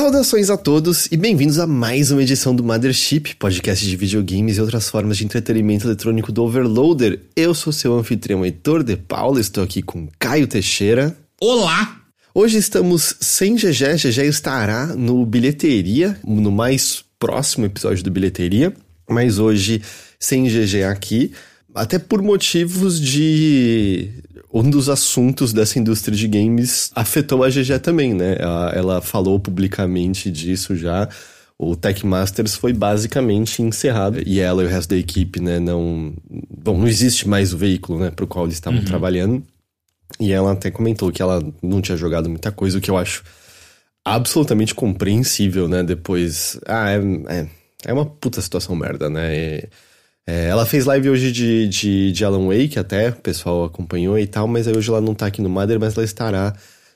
Saudações a todos e bem-vindos a mais uma edição do Mothership, podcast de videogames e outras formas de entretenimento eletrônico do Overloader. Eu sou seu anfitrião Heitor de Paula, estou aqui com Caio Teixeira. Olá! Hoje estamos sem GG, GG estará no Bilheteria, no mais próximo episódio do Bilheteria, mas hoje sem GG aqui, até por motivos de um dos assuntos dessa indústria de games afetou a GG também, né? Ela, ela falou publicamente disso já. O Tech Masters foi basicamente encerrado e ela e o resto da equipe, né, não. Bom, não existe mais o veículo, né, pro qual eles estavam uhum. trabalhando. E ela até comentou que ela não tinha jogado muita coisa, o que eu acho absolutamente compreensível, né? Depois. Ah, é, é, é uma puta situação merda, né? E, é, ela fez live hoje de, de, de, Alan Wake, até, o pessoal acompanhou e tal, mas hoje ela não tá aqui no Mother, mas ela estará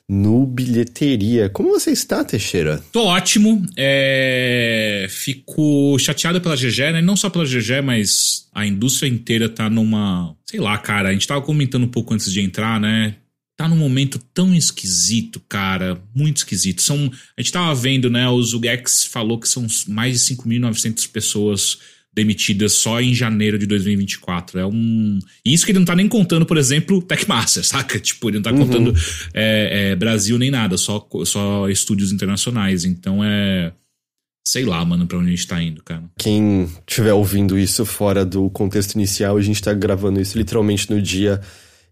no Bilheteria. Como você está, Teixeira? Tô ótimo. É... Fico chateado pela GG, né? Não só pela GG, mas a indústria inteira tá numa. Sei lá, cara. A gente tava comentando um pouco antes de entrar, né? Tá num momento tão esquisito, cara. Muito esquisito. São... A gente tava vendo, né? O Zugex falou que são mais de 5.900 pessoas demitidas só em janeiro de 2024. É um. Isso que ele não tá nem contando, por exemplo, Techmaster, saca? Tipo, ele não tá uhum. contando é, é, Brasil nem nada, só, só estúdios internacionais. Então é. Sei lá, mano, pra onde a gente tá indo, cara. Quem estiver ouvindo isso fora do contexto inicial, a gente tá gravando isso literalmente no dia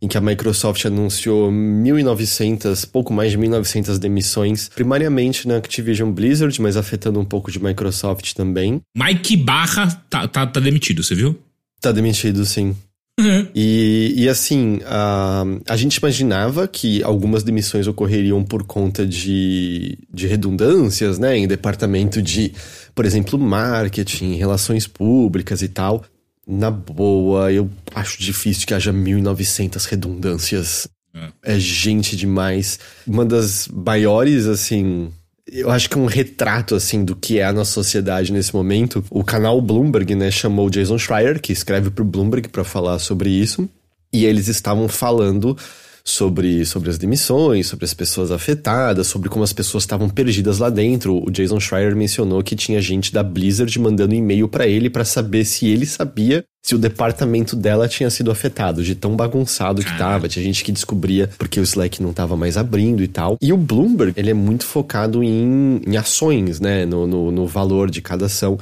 em que a Microsoft anunciou 1.900, pouco mais de 1.900 demissões, primariamente na Activision Blizzard, mas afetando um pouco de Microsoft também. Mike Barra tá, tá, tá demitido, você viu? Tá demitido, sim. Uhum. E, e assim, a, a gente imaginava que algumas demissões ocorreriam por conta de, de redundâncias, né, em departamento de, por exemplo, marketing, relações públicas e tal na boa, eu acho difícil que haja 1900 redundâncias. É. é gente demais. Uma das maiores, assim, eu acho que é um retrato, assim, do que é a nossa sociedade nesse momento. O canal Bloomberg, né, chamou Jason Schreier, que escreve pro Bloomberg para falar sobre isso. E eles estavam falando sobre, sobre as demissões, sobre as pessoas afetadas, sobre como as pessoas estavam perdidas lá dentro. O Jason Schreier mencionou que tinha gente da Blizzard mandando e-mail para ele para saber se ele sabia se o departamento dela tinha sido afetado, de tão bagunçado que tava. Tinha gente que descobria porque o Slack não tava mais abrindo e tal. E o Bloomberg, ele é muito focado em, em ações, né? No, no, no valor de cada ação.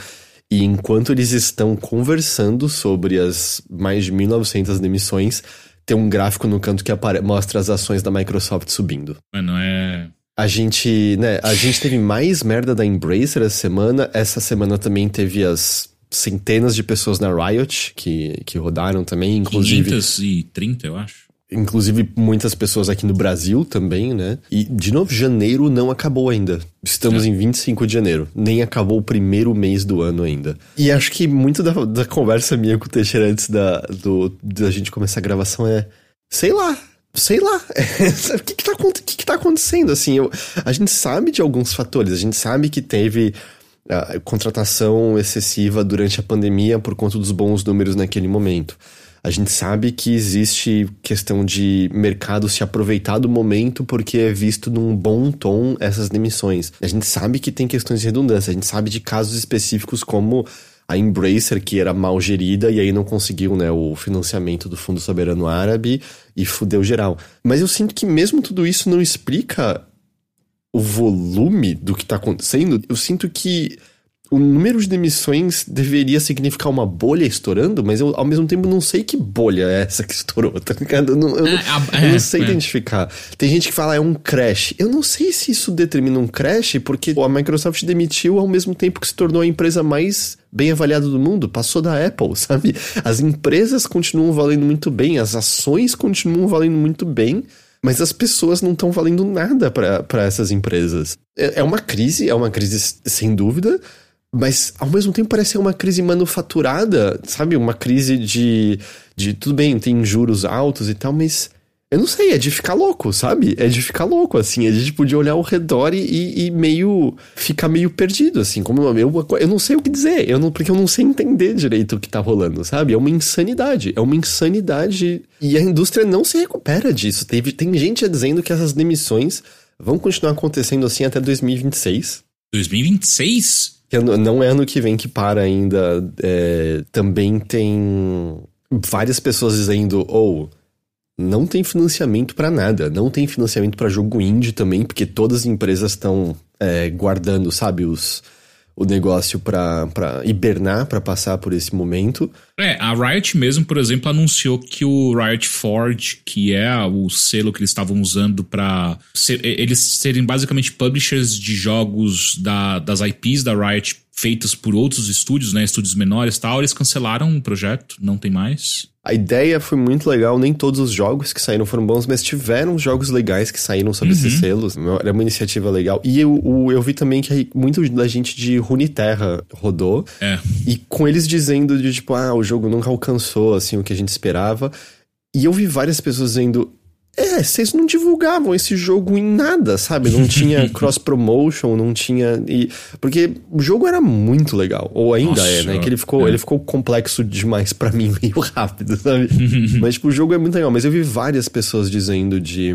E enquanto eles estão conversando sobre as mais de 1.900 demissões, tem um gráfico no canto que mostra as ações da Microsoft subindo. Mano, é. A gente, né, a gente teve mais merda da Embracer essa semana. Essa semana também teve as centenas de pessoas na Riot que, que rodaram também, inclusive. 530, eu acho. Inclusive muitas pessoas aqui no Brasil também, né? E, de novo, janeiro não acabou ainda. Estamos é. em 25 de janeiro. Nem acabou o primeiro mês do ano ainda. E acho que muito da, da conversa minha com o Teixeira antes da, do, da gente começar a gravação é. Sei lá, sei lá, o que que, tá, que que tá acontecendo, assim, eu, a gente sabe de alguns fatores, a gente sabe que teve uh, contratação excessiva durante a pandemia por conta dos bons números naquele momento. A gente sabe que existe questão de mercado se aproveitar do momento porque é visto num bom tom essas demissões. A gente sabe que tem questões de redundância, a gente sabe de casos específicos como a Embracer, que era mal gerida e aí não conseguiu né, o financiamento do Fundo Soberano Árabe e fudeu geral. Mas eu sinto que mesmo tudo isso não explica o volume do que tá acontecendo. Eu sinto que o número de demissões deveria significar uma bolha estourando, mas eu ao mesmo tempo não sei que bolha é essa que estourou, tá ligado? Eu não, eu, é, eu não é, sei é. identificar. Tem gente que fala é um crash. Eu não sei se isso determina um crash, porque a Microsoft demitiu ao mesmo tempo que se tornou a empresa mais bem avaliada do mundo, passou da Apple, sabe? As empresas continuam valendo muito bem, as ações continuam valendo muito bem. Mas as pessoas não estão valendo nada para essas empresas. É, é uma crise, é uma crise sem dúvida, mas ao mesmo tempo parece ser uma crise manufaturada, sabe? Uma crise de, de. Tudo bem, tem juros altos e tal, mas. Eu não sei, é de ficar louco, sabe? É de ficar louco, assim. É de, tipo, de olhar ao redor e, e meio. ficar meio perdido, assim. Como eu, eu não sei o que dizer, eu não, porque eu não sei entender direito o que tá rolando, sabe? É uma insanidade. É uma insanidade. E a indústria não se recupera disso. Teve, tem gente dizendo que essas demissões vão continuar acontecendo assim até 2026 2026? Não é ano que vem que para ainda. É, também tem várias pessoas dizendo, ou. Oh, não tem financiamento para nada, não tem financiamento para jogo indie também, porque todas as empresas estão é, guardando, sabe, os, o negócio para hibernar, para passar por esse momento. É, a Riot mesmo, por exemplo, anunciou que o Riot Forge, que é o selo que eles estavam usando para ser, eles serem basicamente publishers de jogos da, das IPs da Riot feitas por outros estúdios, né, estúdios menores e tal, eles cancelaram o projeto, não tem mais. A ideia foi muito legal, nem todos os jogos que saíram foram bons, mas tiveram jogos legais que saíram sobre uhum. esses selos. Era uma iniciativa legal. E eu, eu, eu vi também que muito da gente de Runeterra rodou. É. E com eles dizendo de tipo, ah, o jogo nunca alcançou assim o que a gente esperava. E eu vi várias pessoas dizendo, é, vocês não divulgavam esse jogo em nada, sabe? Não tinha cross-promotion, não tinha. E, porque o jogo era muito legal. Ou ainda Nossa, é, né? Que ele ficou, é. ele ficou complexo demais para mim, meio rápido, sabe? mas, tipo, o jogo é muito legal. Mas eu vi várias pessoas dizendo de.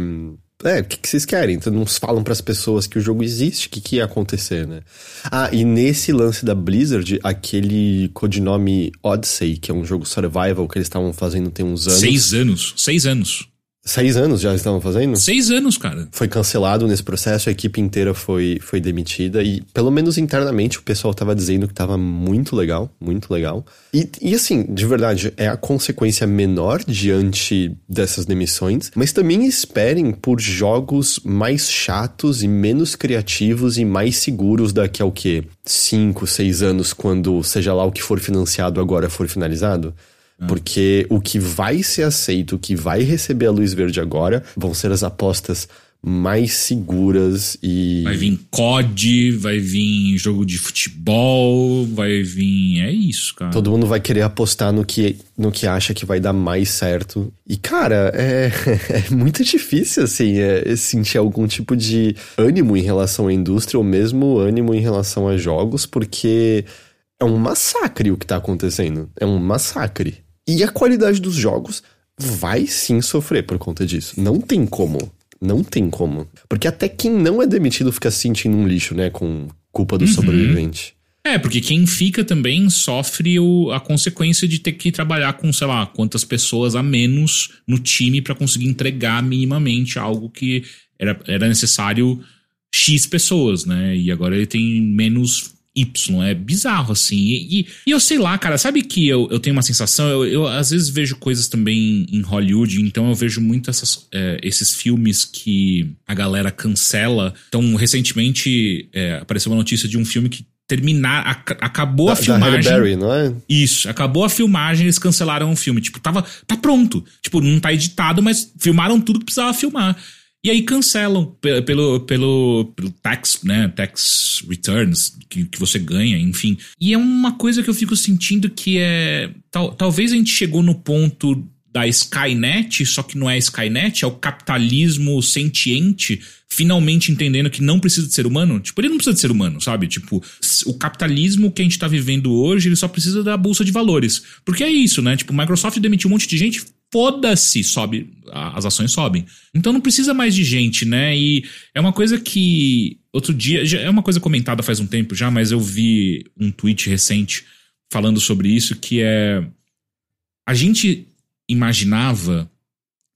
É, o que, que vocês querem? Então não falam para as pessoas que o jogo existe, o que, que ia acontecer, né? Ah, e nesse lance da Blizzard, aquele codinome Odyssey, que é um jogo survival que eles estavam fazendo tem uns anos. Seis anos. Seis anos. Seis anos já estavam fazendo? Seis anos, cara. Foi cancelado nesse processo, a equipe inteira foi, foi demitida e, pelo menos internamente, o pessoal tava dizendo que tava muito legal, muito legal. E, e assim, de verdade, é a consequência menor diante dessas demissões, mas também esperem por jogos mais chatos e menos criativos e mais seguros daqui a o quê? Cinco, seis anos, quando seja lá o que for financiado agora for finalizado? Ah. Porque o que vai ser aceito, o que vai receber a luz verde agora, vão ser as apostas mais seguras e. Vai vir COD, vai vir jogo de futebol, vai vir. É isso, cara. Todo mundo vai querer apostar no que, no que acha que vai dar mais certo. E, cara, é, é muito difícil, assim, é, sentir algum tipo de ânimo em relação à indústria ou mesmo ânimo em relação a jogos, porque é um massacre o que tá acontecendo. É um massacre. E a qualidade dos jogos vai sim sofrer por conta disso. Não tem como. Não tem como. Porque até quem não é demitido fica se sentindo um lixo, né? Com culpa do uhum. sobrevivente. É, porque quem fica também sofre o, a consequência de ter que trabalhar com, sei lá, quantas pessoas a menos no time para conseguir entregar minimamente algo que era, era necessário X pessoas, né? E agora ele tem menos Y. É bizarro, assim. E, e, e, eu sei lá, cara, sabe que eu, eu tenho uma sensação? Eu, eu às vezes vejo coisas também em Hollywood, então eu vejo muito essas, é, esses filmes que a galera cancela. Então, recentemente é, apareceu uma notícia de um filme que terminar, ac acabou da, a filmagem. Da Berry, não é? Isso, acabou a filmagem, eles cancelaram o filme. Tipo, tava, tá pronto. Tipo, não tá editado, mas filmaram tudo que precisava filmar. E aí cancelam pelo, pelo, pelo tax, né? Tax returns que, que você ganha, enfim. E é uma coisa que eu fico sentindo que é. Tal, talvez a gente chegou no ponto da Skynet, só que não é Skynet, é o capitalismo sentiente finalmente entendendo que não precisa de ser humano. Tipo, ele não precisa de ser humano, sabe? Tipo, o capitalismo que a gente tá vivendo hoje, ele só precisa da bolsa de valores. Porque é isso, né? Tipo, Microsoft demitiu um monte de gente, foda-se, sobe, as ações sobem. Então não precisa mais de gente, né? E é uma coisa que outro dia, é uma coisa comentada faz um tempo já, mas eu vi um tweet recente falando sobre isso que é a gente imaginava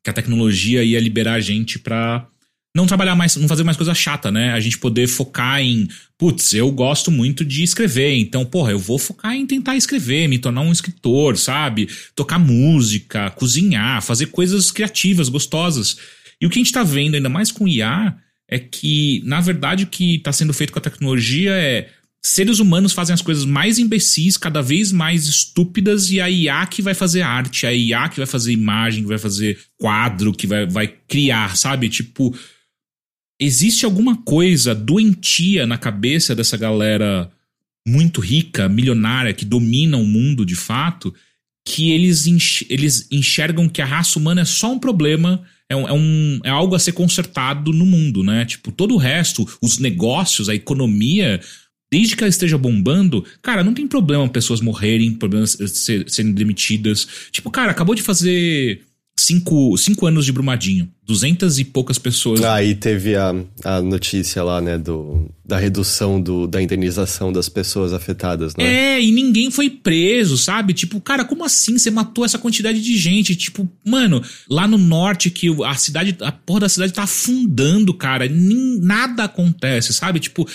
que a tecnologia ia liberar a gente para não trabalhar mais, não fazer mais coisa chata, né? A gente poder focar em, putz, eu gosto muito de escrever, então, porra, eu vou focar em tentar escrever, me tornar um escritor, sabe? Tocar música, cozinhar, fazer coisas criativas, gostosas. E o que a gente tá vendo, ainda mais com IA, é que, na verdade, o que está sendo feito com a tecnologia é seres humanos fazem as coisas mais imbecis, cada vez mais estúpidas, e a IA que vai fazer arte, a IA que vai fazer imagem, que vai fazer quadro, que vai, vai criar, sabe? Tipo, existe alguma coisa doentia na cabeça dessa galera muito rica, milionária, que domina o mundo de fato, que eles, eles enxergam que a raça humana é só um problema, é, um, é, um, é algo a ser consertado no mundo, né? Tipo, todo o resto, os negócios, a economia, desde que ela esteja bombando, cara, não tem problema pessoas morrerem, problemas serem demitidas. Tipo, cara, acabou de fazer cinco, cinco anos de Brumadinho. Duzentas e poucas pessoas. Aí teve a, a notícia lá, né, do, da redução do, da indenização das pessoas afetadas, né? É, e ninguém foi preso, sabe? Tipo, cara, como assim você matou essa quantidade de gente? Tipo, mano, lá no norte que a cidade, a porra da cidade tá afundando, cara, nem, nada acontece, sabe? Tipo,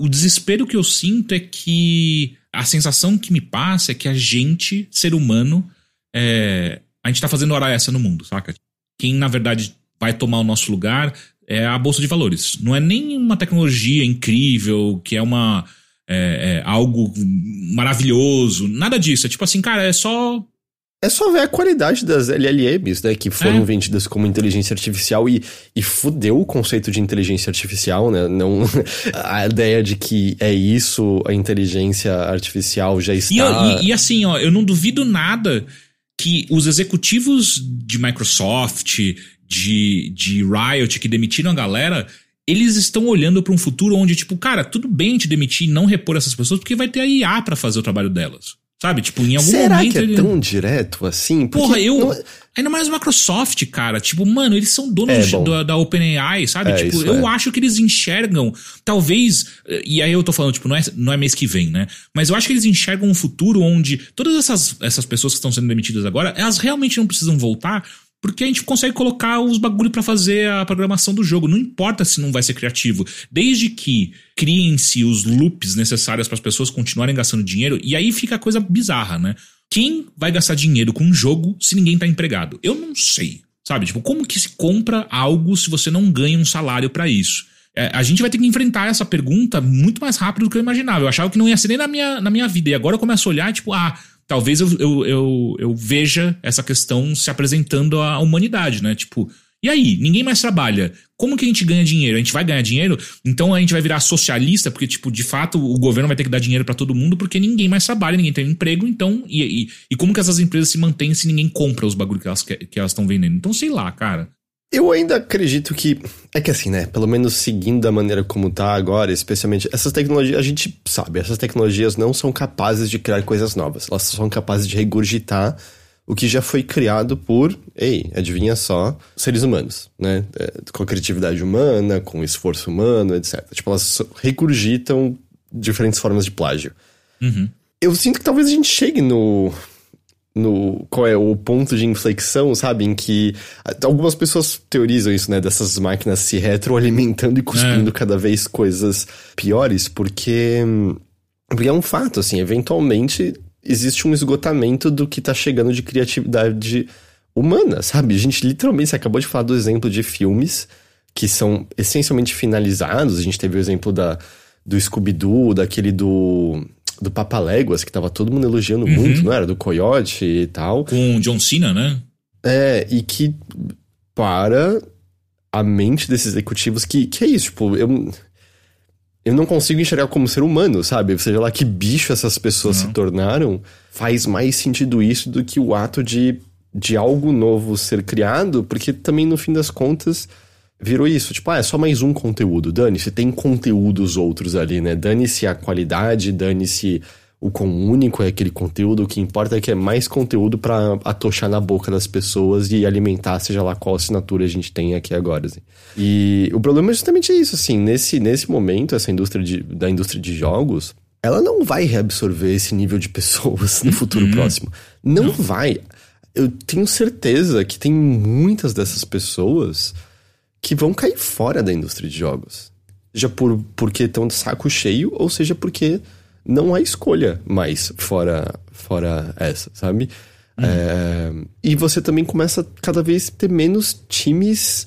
o desespero que eu sinto é que a sensação que me passa é que a gente, ser humano, é, a gente tá fazendo hora essa no mundo, saca? Quem, na verdade, vai tomar o nosso lugar é a bolsa de valores. Não é nem uma tecnologia incrível, que é uma é, é algo maravilhoso, nada disso. É tipo assim, cara, é só é só ver a qualidade das LLMs, né? Que foram é. vendidas como inteligência artificial e, e fudeu o conceito de inteligência artificial, né? Não, a ideia de que é isso, a inteligência artificial já está. E, e, e assim, ó, eu não duvido nada que os executivos de Microsoft, de, de Riot que demitiram a galera, eles estão olhando para um futuro onde, tipo, cara, tudo bem te demitir e não repor essas pessoas, porque vai ter a IA para fazer o trabalho delas. Sabe? Tipo, em algum Será momento. Será que é ele... tão direto assim? Porque Porra, eu. Não... Ainda mais Microsoft, cara. Tipo, mano, eles são donos é, da, da OpenAI, sabe? É, tipo, eu é. acho que eles enxergam, talvez. E aí eu tô falando, tipo, não é, não é mês que vem, né? Mas eu acho que eles enxergam um futuro onde todas essas, essas pessoas que estão sendo demitidas agora, elas realmente não precisam voltar porque a gente consegue colocar os bagulho para fazer a programação do jogo. Não importa se não vai ser criativo. Desde que criem-se os loops necessários para as pessoas continuarem gastando dinheiro. E aí fica a coisa bizarra, né? Quem vai gastar dinheiro com um jogo se ninguém tá empregado? Eu não sei. Sabe? Tipo, como que se compra algo se você não ganha um salário para isso? É, a gente vai ter que enfrentar essa pergunta muito mais rápido do que eu imaginava. Eu achava que não ia ser nem na minha, na minha vida. E agora eu começo a olhar, tipo, ah, talvez eu, eu, eu, eu veja essa questão se apresentando à humanidade, né? Tipo, e aí? Ninguém mais trabalha. Como que a gente ganha dinheiro? A gente vai ganhar dinheiro? Então a gente vai virar socialista, porque, tipo, de fato, o governo vai ter que dar dinheiro para todo mundo, porque ninguém mais trabalha, ninguém tem emprego, então. E, e, e, como que essas empresas se mantêm se ninguém compra os bagulhos que elas que elas estão vendendo? Então, sei lá, cara. Eu ainda acredito que. É que assim, né? Pelo menos seguindo a maneira como tá agora, especialmente. Essas tecnologias, a gente sabe, essas tecnologias não são capazes de criar coisas novas. Elas são capazes de regurgitar o que já foi criado por, ei, adivinha só, seres humanos, né? É, com a criatividade humana, com esforço humano, etc. Tipo, elas regurgitam diferentes formas de plágio. Uhum. Eu sinto que talvez a gente chegue no, no qual é o ponto de inflexão, sabe? Em que algumas pessoas teorizam isso, né? Dessas máquinas se retroalimentando e cuspindo é. cada vez coisas piores, porque, porque é um fato, assim, eventualmente existe um esgotamento do que tá chegando de criatividade humana, sabe? A gente literalmente, você acabou de falar do exemplo de filmes que são essencialmente finalizados, a gente teve o exemplo da, do Scooby-Doo, daquele do do Papaléguas, que tava todo mundo elogiando uhum. muito, não era? Do Coyote e tal. Com John Cena, né? É, e que para a mente desses executivos que, que é isso, tipo, eu, eu não consigo enxergar como ser humano, sabe? Seja lá que bicho essas pessoas se tornaram, faz mais sentido isso do que o ato de, de algo novo ser criado, porque também no fim das contas virou isso. Tipo, ah, é só mais um conteúdo. Dane-se, tem conteúdos outros ali, né? Dane-se a qualidade, dane-se o quão único é aquele conteúdo. O que importa é que é mais conteúdo para atochar na boca das pessoas e alimentar, seja lá qual assinatura a gente tem aqui agora. Assim. E o problema é justamente isso, assim. Nesse, nesse momento, essa indústria de, da indústria de jogos, ela não vai reabsorver esse nível de pessoas no futuro uhum. próximo. Não, não vai. Eu tenho certeza que tem muitas dessas pessoas que vão cair fora da indústria de jogos. Seja por, porque estão de saco cheio, ou seja porque não há escolha mais fora, fora essa, sabe? Uhum. É, e você também começa a cada vez ter menos times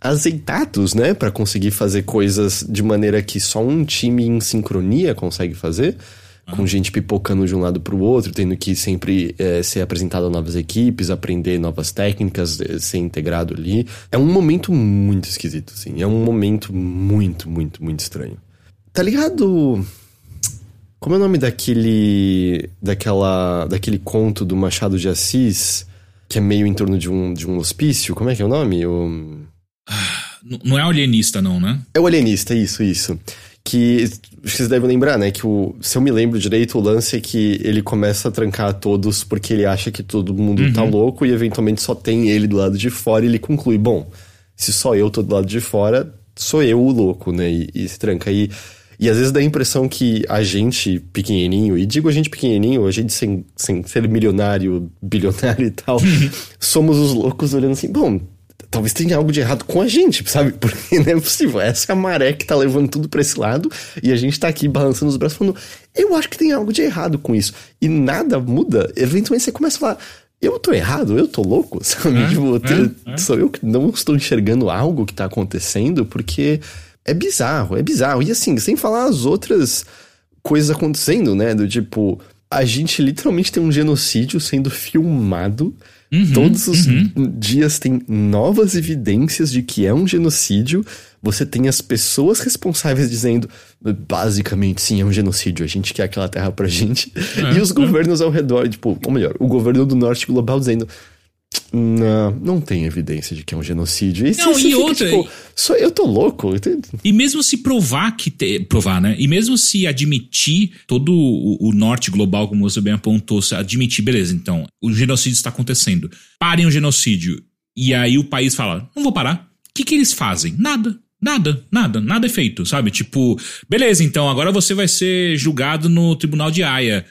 azeitados, né? para conseguir fazer coisas de maneira que só um time em sincronia consegue fazer com gente pipocando de um lado para o outro, tendo que sempre é, ser apresentado a novas equipes, aprender novas técnicas, é, ser integrado ali. É um momento muito esquisito, assim. É um momento muito, muito, muito estranho. Tá ligado? Como é o nome daquele. daquela. daquele conto do Machado de Assis, que é meio em torno de um, de um hospício? Como é que é o nome? O... Não é alienista, não, né? É o alienista, isso, isso. Que vocês devem lembrar, né? Que o, se eu me lembro direito, o lance é que ele começa a trancar todos porque ele acha que todo mundo tá uhum. tá louco e eventualmente só tem ele do lado de fora e ele conclui: bom, se só eu tô do lado de fora, sou eu o louco, né? E, e se tranca. E, e às vezes dá a impressão que a gente pequenininho, e digo a gente pequenininho, a gente sem, sem ser milionário, bilionário e tal, somos os loucos olhando assim: bom talvez tenha algo de errado com a gente, sabe? Porque não é possível. Essa é a maré que tá levando tudo pra esse lado e a gente tá aqui balançando os braços falando, eu acho que tem algo de errado com isso. E nada muda. Eventualmente você começa a falar, eu tô errado, eu tô louco, sabe? É, tipo, é, é. sou eu que não estou enxergando algo que tá acontecendo porque é bizarro, é bizarro. E assim, sem falar as outras coisas acontecendo, né? Do tipo, a gente literalmente tem um genocídio sendo filmado Uhum, Todos os uhum. dias tem novas evidências de que é um genocídio. Você tem as pessoas responsáveis dizendo, basicamente, sim, é um genocídio, a gente quer aquela terra pra gente. É, e os é. governos ao redor, tipo, ou melhor, o governo do norte global dizendo, não, não tem evidência de que é um genocídio. E não, e fica, outra. Tipo, só eu tô louco. E mesmo se provar que. Te, provar, né? E mesmo se admitir todo o, o, norte global, como você bem apontou, se admitir, beleza, então, o genocídio está acontecendo. Parem o genocídio. E aí o país fala: não vou parar. O que, que eles fazem? Nada. Nada, nada, nada é feito, sabe? Tipo, beleza, então agora você vai ser julgado no tribunal de Haia.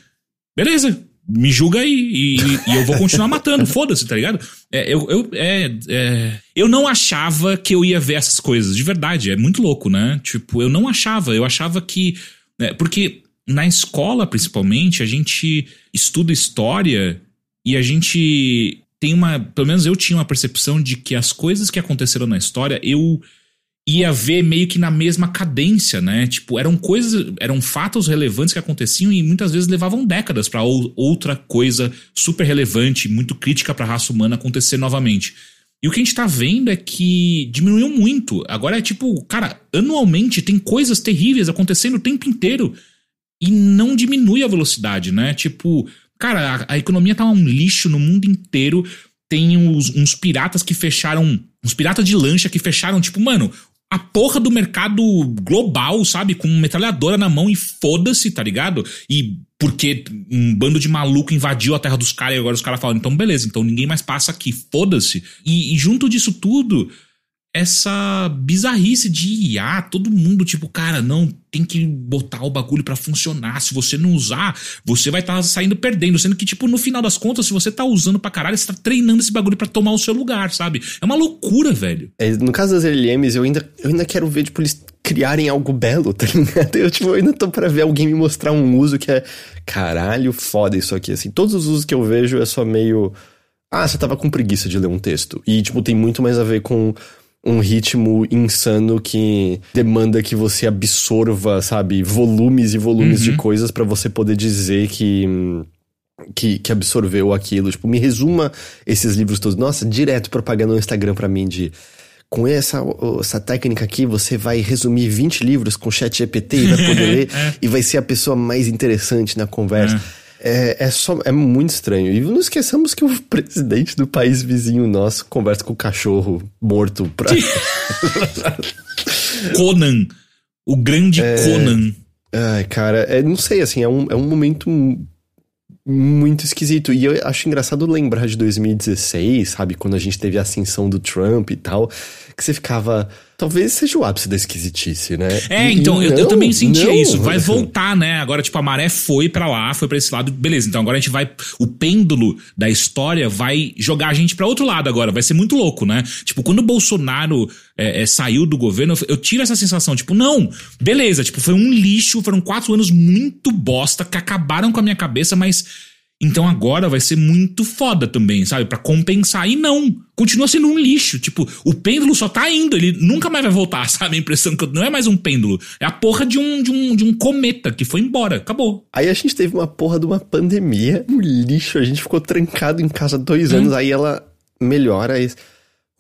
Beleza, me julga aí e, e, eu vou continuar matando, foda-se, tá ligado? É, eu, eu, é, é, eu não achava que eu ia ver essas coisas, de verdade, é muito louco, né? Tipo, eu não achava, eu achava que. Né, porque na escola, principalmente, a gente estuda história e a gente tem uma. Pelo menos eu tinha uma percepção de que as coisas que aconteceram na história, eu ia ver meio que na mesma cadência, né? Tipo, eram coisas, eram fatos relevantes que aconteciam e muitas vezes levavam décadas para outra coisa super relevante, muito crítica para a raça humana acontecer novamente. E o que a gente tá vendo é que diminuiu muito. Agora é tipo, cara, anualmente tem coisas terríveis acontecendo o tempo inteiro e não diminui a velocidade, né? Tipo, cara, a, a economia tá um lixo no mundo inteiro. Tem uns, uns piratas que fecharam. Uns piratas de lancha que fecharam, tipo, mano, a porra do mercado global, sabe? Com metralhadora na mão e foda-se, tá ligado? E porque um bando de maluco invadiu a terra dos caras e agora os caras falam, então beleza, então ninguém mais passa aqui, foda-se. E, e junto disso tudo, essa bizarrice de IA, todo mundo tipo, cara, não, tem que botar o bagulho para funcionar. Se você não usar, você vai estar tá saindo perdendo. Sendo que, tipo, no final das contas, se você tá usando pra caralho, você tá treinando esse bagulho para tomar o seu lugar, sabe? É uma loucura, velho. É, no caso das LLMs, eu ainda, eu ainda quero ver, tipo, eles criarem algo belo, tá ligado? Eu, tipo, eu ainda tô pra ver alguém me mostrar um uso que é, caralho, foda isso aqui, assim. Todos os usos que eu vejo é só meio... Ah, você tava com preguiça de ler um texto. E, tipo, tem muito mais a ver com um ritmo insano que demanda que você absorva, sabe, volumes e volumes uhum. de coisas para você poder dizer que, que, que absorveu aquilo. Tipo, me resuma esses livros todos. Nossa, direto propaganda no Instagram para mim de com essa, essa técnica aqui, você vai resumir 20 livros com chat GPT e vai poder ler é. e vai ser a pessoa mais interessante na conversa. É. É, é, só, é muito estranho. E não esqueçamos que o presidente do país vizinho nosso conversa com o cachorro morto pra. Conan. O grande é, Conan. Ai, cara, é, não sei, assim, é um, é um momento muito esquisito. E eu acho engraçado lembrar de 2016, sabe? Quando a gente teve a ascensão do Trump e tal, que você ficava talvez seja o ápice da esquisitice, né? É, então, e eu, não, eu, também sentia não. isso. Vai voltar, né? Agora, tipo, a maré foi para lá, foi para esse lado. Beleza, então agora a gente vai. O pêndulo da história vai jogar a gente para outro lado agora. Vai ser muito louco, né? Tipo, quando o Bolsonaro é, é, saiu do governo, eu, eu tive essa sensação, tipo, não, beleza, tipo, foi um lixo, foram quatro anos muito bosta que acabaram com a minha cabeça, mas então agora vai ser muito foda também, sabe? para compensar. E não, continua sendo um lixo. Tipo, o pêndulo só tá indo, ele nunca mais vai voltar, sabe? A impressão que não é mais um pêndulo. É a porra de um, de um, de um cometa que foi embora, acabou. Aí a gente teve uma porra de uma pandemia, um lixo, a gente ficou trancado em casa dois hum. anos, aí ela melhora. Aí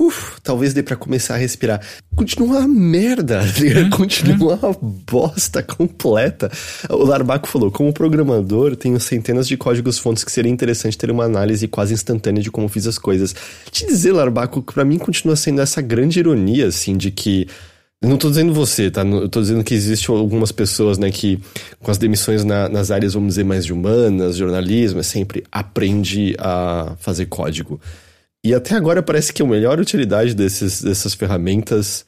Uf, talvez dê para começar a respirar. Continua uma merda, é, continua é. uma bosta completa. O Larbaco falou: como programador, tenho centenas de códigos fontes que seria interessante ter uma análise quase instantânea de como fiz as coisas. Te dizer, Larbaco, que pra mim continua sendo essa grande ironia, assim, de que Eu não tô dizendo você, tá? Eu tô dizendo que existem algumas pessoas, né, que com as demissões na, nas áreas, vamos dizer, mais de humanas, jornalismo, é sempre aprende a fazer código. E até agora parece que a melhor utilidade desses, dessas ferramentas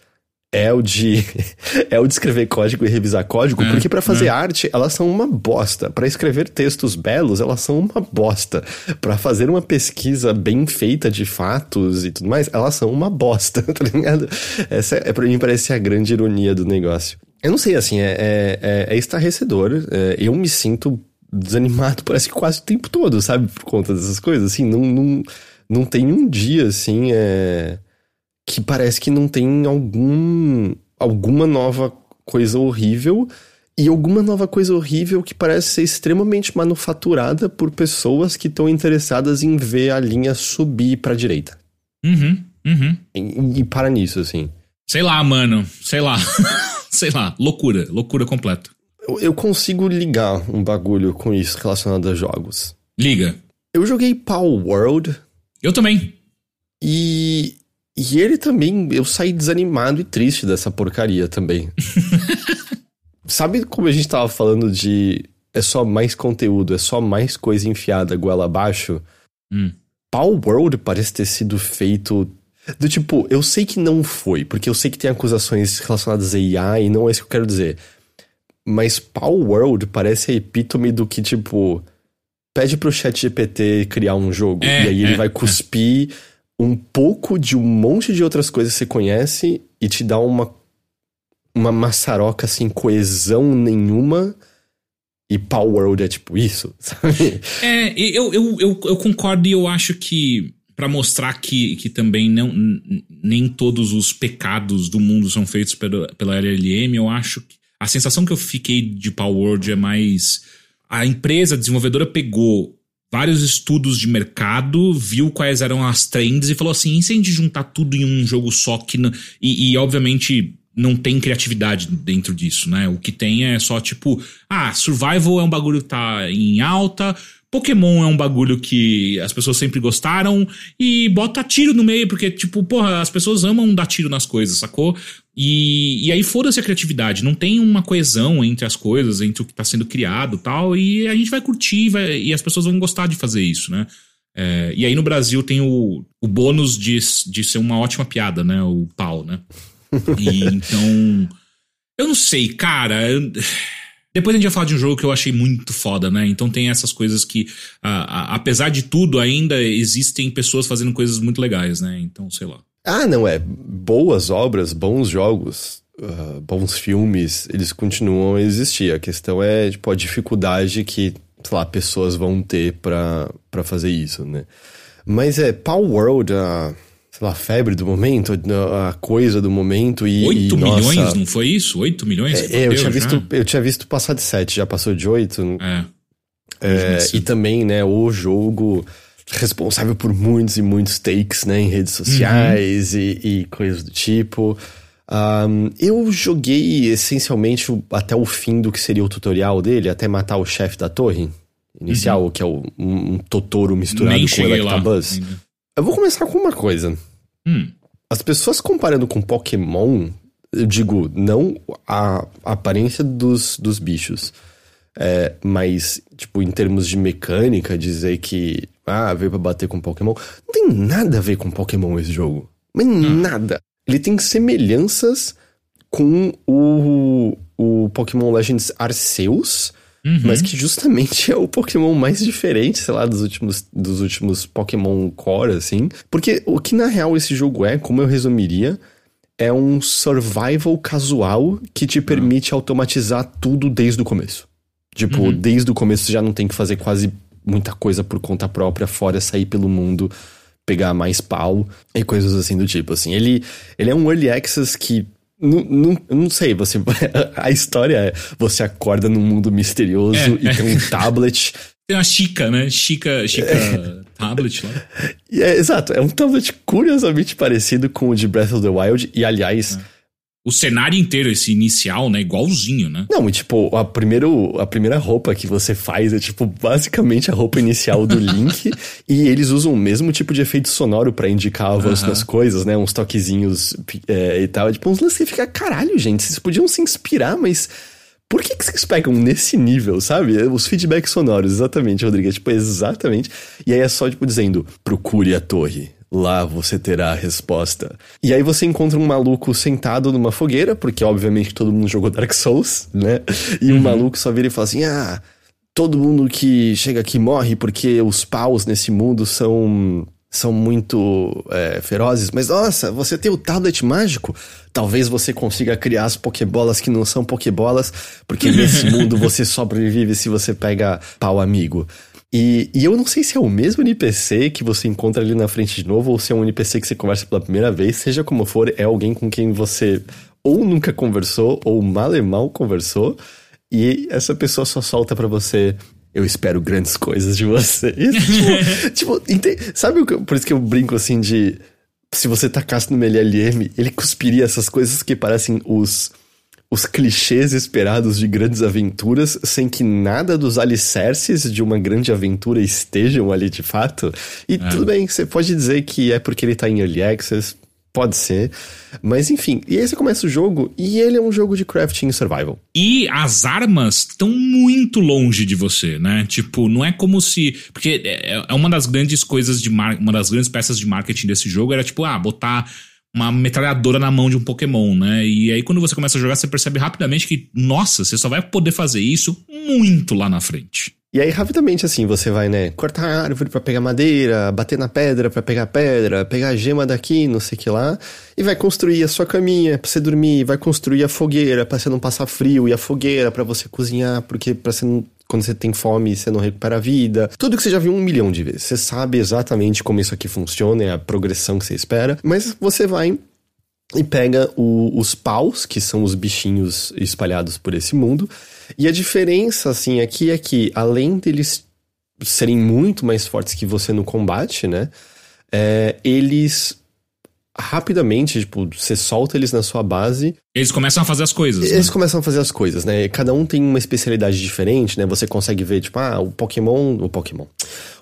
é o de é o de escrever código e revisar código, é, porque para fazer é. arte elas são uma bosta. Para escrever textos belos, elas são uma bosta. Para fazer uma pesquisa bem feita de fatos e tudo mais, elas são uma bosta, tá ligado? Essa é para mim parece a grande ironia do negócio. Eu não sei, assim, é, é, é, é estarrecedor. É, eu me sinto desanimado, parece que quase o tempo todo, sabe? Por conta dessas coisas, assim, não, não, não tem um dia, assim, é que parece que não tem algum alguma nova coisa horrível e alguma nova coisa horrível que parece ser extremamente manufaturada por pessoas que estão interessadas em ver a linha subir para direita. Uhum, uhum. E, e para nisso, assim. Sei lá, mano. Sei lá. sei lá. Loucura. Loucura completa. Eu, eu consigo ligar um bagulho com isso relacionado a jogos. Liga. Eu joguei Power World. Eu também. E e ele também, eu saí desanimado e triste dessa porcaria também. Sabe como a gente tava falando de é só mais conteúdo, é só mais coisa enfiada goela abaixo? Hum. Power World parece ter sido feito do tipo, eu sei que não foi, porque eu sei que tem acusações relacionadas a IA e não é isso que eu quero dizer. Mas Power World parece a epítome do que, tipo, pede pro chat GPT criar um jogo é, e aí ele é, vai é. cuspir. É um pouco de um monte de outras coisas que você conhece e te dá uma, uma maçaroca sem coesão nenhuma. E Power World é tipo isso, sabe? É, eu, eu, eu, eu concordo e eu acho que para mostrar que, que também não, nem todos os pecados do mundo são feitos pela, pela LLM, eu acho que a sensação que eu fiquei de Power World é mais. A empresa desenvolvedora pegou vários estudos de mercado, viu quais eram as trends e falou assim: e se a gente juntar tudo em um jogo só que. E, e, obviamente não tem criatividade dentro disso, né? O que tem é só tipo: ah, survival é um bagulho que tá em alta. Pokémon é um bagulho que as pessoas sempre gostaram e bota tiro no meio, porque, tipo, porra, as pessoas amam dar tiro nas coisas, sacou? E, e aí foda-se a criatividade, não tem uma coesão entre as coisas, entre o que está sendo criado tal, e a gente vai curtir vai, e as pessoas vão gostar de fazer isso, né? É, e aí no Brasil tem o, o bônus de, de ser uma ótima piada, né? O pau, né? E então. Eu não sei, cara. Eu, depois a gente vai falar de um jogo que eu achei muito foda, né? Então tem essas coisas que, a, a, apesar de tudo, ainda existem pessoas fazendo coisas muito legais, né? Então, sei lá. Ah, não, é. Boas obras, bons jogos, uh, bons filmes, eles continuam a existir. A questão é, tipo, a dificuldade que, sei lá, pessoas vão ter pra fazer isso, né? Mas é, Power World, a, sei lá, febre do momento, a coisa do momento e. 8 e, milhões, nossa, não foi isso? 8 milhões? É, eu, tinha visto, eu tinha visto passar de 7, já passou de 8. É. é e também, né, o jogo responsável por muitos e muitos takes, né, em redes sociais uhum. e, e, coisas do tipo. Um, eu joguei essencialmente até o fim do que seria o tutorial dele, até matar o chefe da torre inicial, uhum. que é o, um, um Totoro misturado Nem com o Electabuzz. Eu vou começar com uma coisa. Hum. As pessoas comparando com Pokémon, eu digo, não a, aparência dos, dos bichos, é, mas, tipo, em termos de mecânica, dizer que ah, veio pra bater com Pokémon. Não tem nada a ver com Pokémon esse jogo. Mas hum. nada. Ele tem semelhanças com o, o Pokémon Legends Arceus, uhum. mas que justamente é o Pokémon mais diferente, sei lá, dos últimos, dos últimos Pokémon Core, assim. Porque o que na real esse jogo é, como eu resumiria, é um survival casual que te permite uhum. automatizar tudo desde o começo. Tipo, uhum. desde o começo você já não tem que fazer quase muita coisa por conta própria, fora sair pelo mundo, pegar mais pau e coisas assim do tipo. Assim, ele, ele é um early access que não, não, não sei, você. A história é: você acorda num mundo misterioso é, e é. tem um tablet. Tem uma Chica, né? Chica, Chica é. tablet lá. É, exato, é um tablet curiosamente parecido com o de Breath of the Wild. E aliás, o cenário inteiro, esse inicial, né? Igualzinho, né? Não, e tipo, a, primeiro, a primeira roupa que você faz é, tipo, basicamente a roupa inicial do Link. e eles usam o mesmo tipo de efeito sonoro para indicar o avanço uh -huh. das coisas, né? Uns toquezinhos é, e tal. Tipo, uns lances que fica, caralho, gente, vocês podiam se inspirar, mas. Por que, que vocês pegam nesse nível, sabe? Os feedbacks sonoros, exatamente, Rodrigo. É, tipo, exatamente. E aí é só, tipo, dizendo: procure a torre Lá você terá a resposta. E aí você encontra um maluco sentado numa fogueira, porque obviamente todo mundo jogou Dark Souls, né? E uhum. o maluco só vira e fala assim: ah, todo mundo que chega aqui morre porque os paus nesse mundo são são muito é, ferozes, mas nossa, você tem o tablet mágico? Talvez você consiga criar as pokebolas que não são pokebolas, porque nesse mundo você sobrevive se você pega pau amigo. E, e eu não sei se é o mesmo NPC que você encontra ali na frente de novo ou se é um NPC que você conversa pela primeira vez, seja como for, é alguém com quem você ou nunca conversou ou mal e mal conversou, e essa pessoa só solta para você eu espero grandes coisas de você. tipo, tipo sabe o que, por isso que eu brinco assim de se você tacasse no LLM, ele cuspiria essas coisas que parecem os os clichês esperados de grandes aventuras, sem que nada dos alicerces de uma grande aventura estejam ali de fato. E é. tudo bem, você pode dizer que é porque ele tá em Early Access, Pode ser. Mas enfim, e aí você começa o jogo e ele é um jogo de crafting e survival. E as armas estão muito longe de você, né? Tipo, não é como se. Porque é, é uma das grandes coisas de mar... uma das grandes peças de marketing desse jogo era tipo, ah, botar uma metralhadora na mão de um Pokémon, né? E aí quando você começa a jogar, você percebe rapidamente que, nossa, você só vai poder fazer isso muito lá na frente. E aí, rapidamente, assim, você vai, né, cortar a árvore para pegar madeira, bater na pedra para pegar pedra, pegar a gema daqui, não sei que lá, e vai construir a sua caminha pra você dormir, vai construir a fogueira para você não passar frio, e a fogueira para você cozinhar, porque para você não quando você tem fome, você não recupera a vida. Tudo que você já viu um milhão de vezes. Você sabe exatamente como isso aqui funciona, é a progressão que você espera, mas você vai e pega o, os paus, que são os bichinhos espalhados por esse mundo. E a diferença, assim, aqui é que, além deles serem muito mais fortes que você no combate, né? É, eles rapidamente, tipo, você solta eles na sua base. Eles começam a fazer as coisas. Eles né? começam a fazer as coisas, né? Cada um tem uma especialidade diferente, né? Você consegue ver, tipo, ah, o Pokémon. O Pokémon.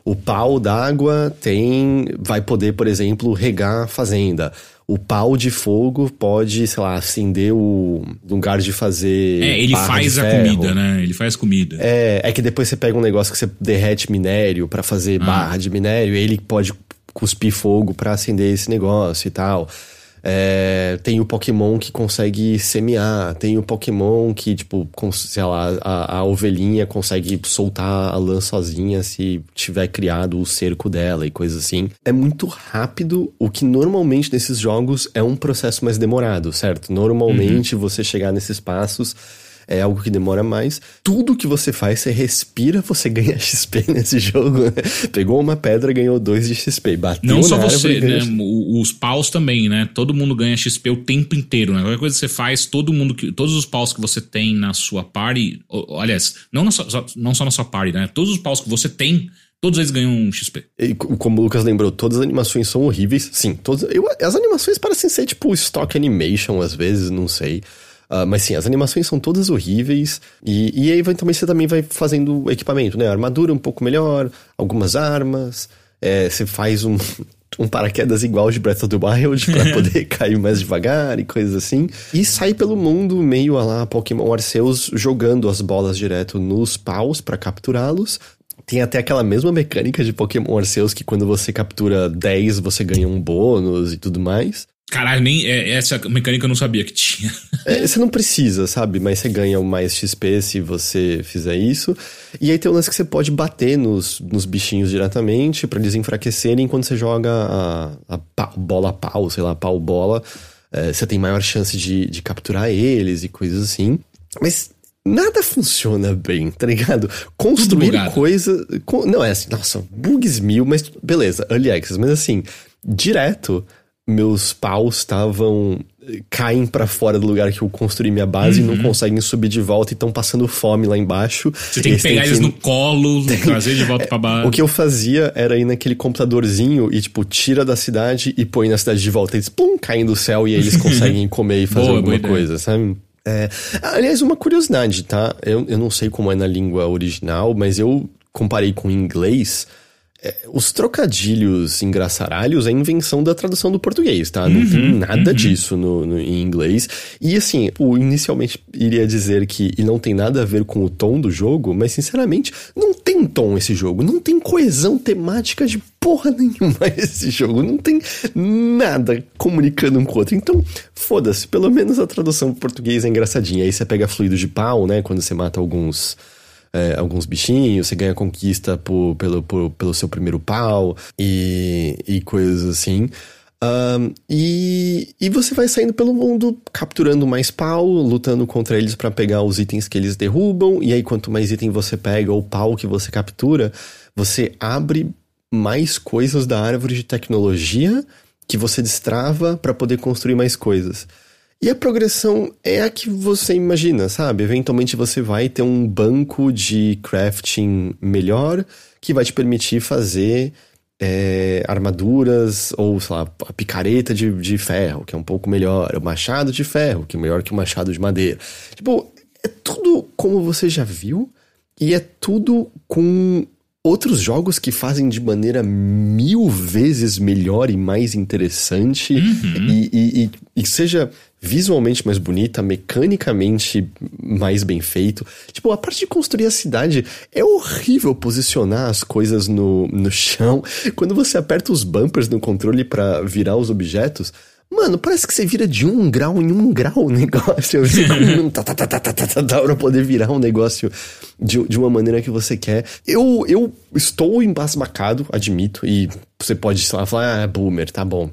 O pau d'água tem. Vai poder, por exemplo, regar a fazenda. O pau de fogo pode, sei lá, acender o lugar de fazer. É, ele faz a comida, né? Ele faz comida. É, é que depois você pega um negócio que você derrete minério para fazer ah. barra de minério, ele pode cuspir fogo para acender esse negócio e tal. É, tem o Pokémon que consegue semear, tem o Pokémon que, tipo, sei lá, a, a, ovelhinha consegue soltar a lã sozinha se tiver criado o cerco dela e coisas assim. É muito rápido, o que normalmente nesses jogos é um processo mais demorado, certo? Normalmente uhum. você chegar nesses passos é algo que demora mais. Tudo que você faz, você respira, você ganha XP nesse jogo. Né? Pegou uma pedra, ganhou dois de XP. Bateu Não só você, né? Os paus também, né? Todo mundo ganha XP o tempo inteiro, né? Qualquer coisa que você faz, todo mundo que. Todos os paus que você tem na sua party. Aliás, não, na sua, não só na sua party, né? Todos os paus que você tem. Todos eles ganham um XP. E como o Lucas lembrou, todas as animações são horríveis. Sim, todas, eu, as animações parecem ser tipo stock animation às vezes, não sei. Uh, mas sim, as animações são todas horríveis. E, e aí eventualmente você também vai fazendo equipamento, né? armadura um pouco melhor, algumas armas. É, você faz um, um paraquedas igual de Breath of the Wild para poder cair mais devagar e coisas assim. E sai pelo mundo meio a lá Pokémon Arceus jogando as bolas direto nos paus para capturá-los. Tem até aquela mesma mecânica de Pokémon Arceus que quando você captura 10 você ganha um bônus e tudo mais. Caralho, nem é, essa mecânica eu não sabia que tinha. É, você não precisa, sabe? Mas você ganha mais XP se você fizer isso. E aí tem o lance que você pode bater nos, nos bichinhos diretamente para eles enfraquecerem quando você joga a, a pau, bola pau, sei lá, pau bola. É, você tem maior chance de, de capturar eles e coisas assim. Mas nada funciona bem, tá ligado? Construir coisa. não, é assim, nossa, bugs mil, mas beleza, early access, mas assim, direto meus paus estavam caem para fora do lugar que eu construí minha base uhum. e não uhum. conseguem subir de volta e estão passando fome lá embaixo. Você tem que pegar eles que... no colo, tem... trazer de volta pra base. O que eu fazia era ir naquele computadorzinho e, tipo, tira da cidade e põe na cidade de volta. Eles, pum, caem do céu e aí eles conseguem comer e fazer boa, alguma boa coisa, sabe? É, aliás, uma curiosidade, tá? Eu, eu não sei como é na língua original, mas eu comparei com o inglês. É, os trocadilhos engraçaralhos é invenção da tradução do português, tá? Não uhum, tem nada uhum. disso no, no, em inglês. E assim, o inicialmente iria dizer que e não tem nada a ver com o tom do jogo, mas sinceramente, não tem tom esse jogo. Não tem coesão temática de porra nenhuma esse jogo. Não tem nada comunicando um com o outro. Então, foda-se, pelo menos a tradução português é engraçadinha. Aí você pega fluido de pau, né? Quando você mata alguns é, alguns bichinhos, você ganha conquista por, pelo, por, pelo seu primeiro pau e, e coisas assim. Um, e, e você vai saindo pelo mundo capturando mais pau, lutando contra eles para pegar os itens que eles derrubam. E aí, quanto mais item você pega ou pau que você captura, você abre mais coisas da árvore de tecnologia que você destrava para poder construir mais coisas. E a progressão é a que você imagina, sabe? Eventualmente você vai ter um banco de crafting melhor que vai te permitir fazer é, armaduras ou, sei lá, a picareta de, de ferro, que é um pouco melhor, o machado de ferro, que é melhor que o machado de madeira. Tipo, é tudo como você já viu e é tudo com outros jogos que fazem de maneira mil vezes melhor e mais interessante uhum. e, e, e, e seja visualmente mais bonita, mecanicamente mais bem feito. Tipo, a parte de construir a cidade é horrível posicionar as coisas no, no chão. Quando você aperta os bumpers no controle para virar os objetos, Mano, parece que você vira de um grau em um grau o negócio. Você tá, tá, tá, tá, tá, tá, tá, pra poder virar um negócio de, de uma maneira que você quer. Eu, eu estou embasbacado, admito, e você pode sei lá, falar, ah, boomer, tá bom.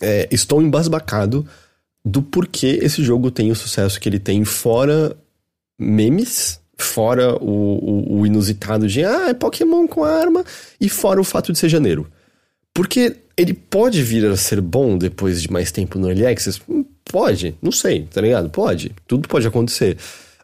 É, estou embasbacado do porquê esse jogo tem o sucesso que ele tem, fora memes, fora o, o, o, inusitado de ah, é Pokémon com arma, e fora o fato de ser janeiro. Porque ele pode vir a ser bom depois de mais tempo no Early Access? Pode, não sei, tá ligado? Pode, tudo pode acontecer.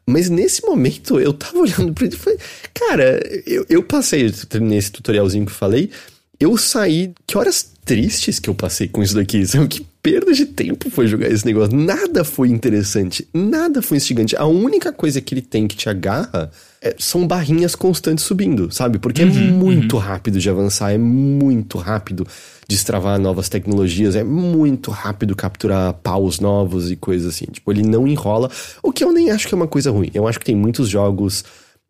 Mas nesse momento eu tava olhando pra ele e falei, cara, eu, eu passei, terminei esse tutorialzinho que eu falei, eu saí. Que horas tristes que eu passei com isso daqui, sabe? Que perda de tempo foi jogar esse negócio. Nada foi interessante, nada foi instigante. A única coisa que ele tem que te agarra são barrinhas constantes subindo, sabe? Porque é uhum, é muito uhum. rápido de avançar, é muito rápido destravar novas tecnologias, é muito rápido capturar paus novos e coisas assim. Tipo, ele não enrola, o que eu nem acho que é uma coisa ruim. Eu acho que tem muitos jogos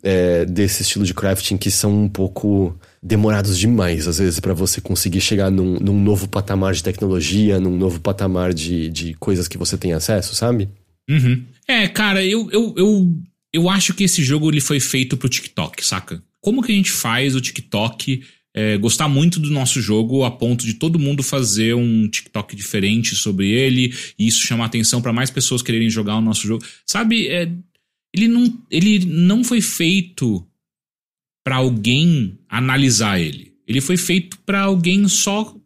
é, desse estilo de crafting que são um pouco demorados demais, às vezes, para você conseguir chegar num, num, novo patamar de tecnologia, num novo patamar de, de coisas que você tem acesso, sabe? Uhum. É, cara, eu, eu, eu, eu acho que esse jogo ele foi feito pro TikTok, saca? Como que a gente faz o TikTok é, gostar muito do nosso jogo a ponto de todo mundo fazer um TikTok diferente sobre ele e isso chamar atenção para mais pessoas quererem jogar o nosso jogo? Sabe, é, ele, não, ele não foi feito para alguém analisar ele. Ele foi feito para alguém só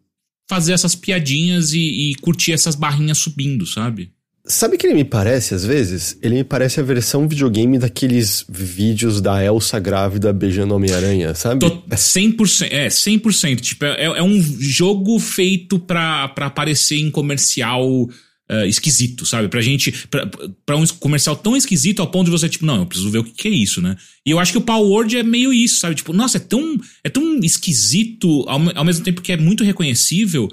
fazer essas piadinhas e, e, curtir essas barrinhas subindo, sabe? Sabe que ele me parece, às vezes? Ele me parece a versão videogame daqueles vídeos da Elsa grávida beijando Homem-Aranha, sabe? Tô 100%, é, 100%. Tipo, é, é um jogo feito pra, pra aparecer em comercial uh, esquisito, sabe? Pra gente. Pra, pra, um comercial tão esquisito ao ponto de você, tipo, não, eu preciso ver o que, que é isso, né? E eu acho que o Power Word é meio isso, sabe? Tipo, nossa, é tão, é tão esquisito, ao, ao mesmo tempo que é muito reconhecível.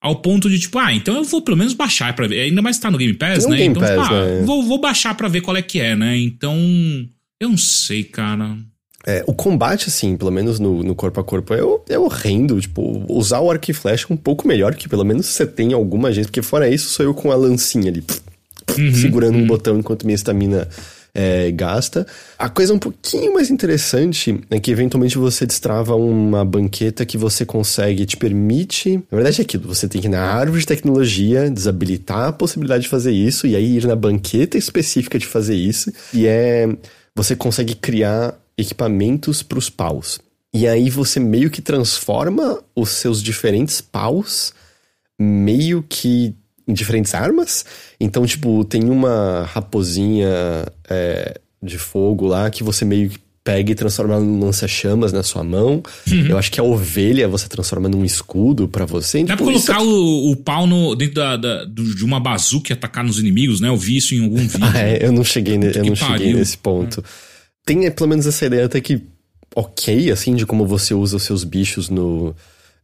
Ao ponto de, tipo, ah, então eu vou pelo menos baixar pra ver. Ainda mais tá no Game Pass, né? Game então, Pass, tipo, ah, né? vou, vou baixar pra ver qual é que é, né? Então. Eu não sei, cara. É, o combate, assim, pelo menos no, no corpo a corpo, é, é horrendo. Tipo, usar o arco e flecha é um pouco melhor, que pelo menos você tem alguma gente. Porque fora isso, sou eu com a lancinha ali, uhum, segurando uhum. um botão enquanto minha estamina é, gasta. A coisa um pouquinho mais interessante é que eventualmente você destrava uma banqueta que você consegue, te permite. Na verdade é aquilo, você tem que ir na árvore de tecnologia, desabilitar a possibilidade de fazer isso, e aí ir na banqueta específica de fazer isso. E é. Você consegue criar equipamentos para os paus. E aí você meio que transforma os seus diferentes paus meio que em diferentes armas. Então, tipo, tem uma raposinha é, de fogo lá que você meio que pega e transforma num lança-chamas na sua mão. Uhum. Eu acho que a ovelha você transforma num escudo para você. Dá tipo, pra colocar isso... o, o pau no, dentro da, da, de uma bazuca e atacar nos inimigos, né? Eu vi isso em algum vídeo. ah, é, eu não cheguei, ne, eu não cheguei nesse ponto. É. Tem é, pelo menos essa ideia até que ok, assim, de como você usa os seus bichos no,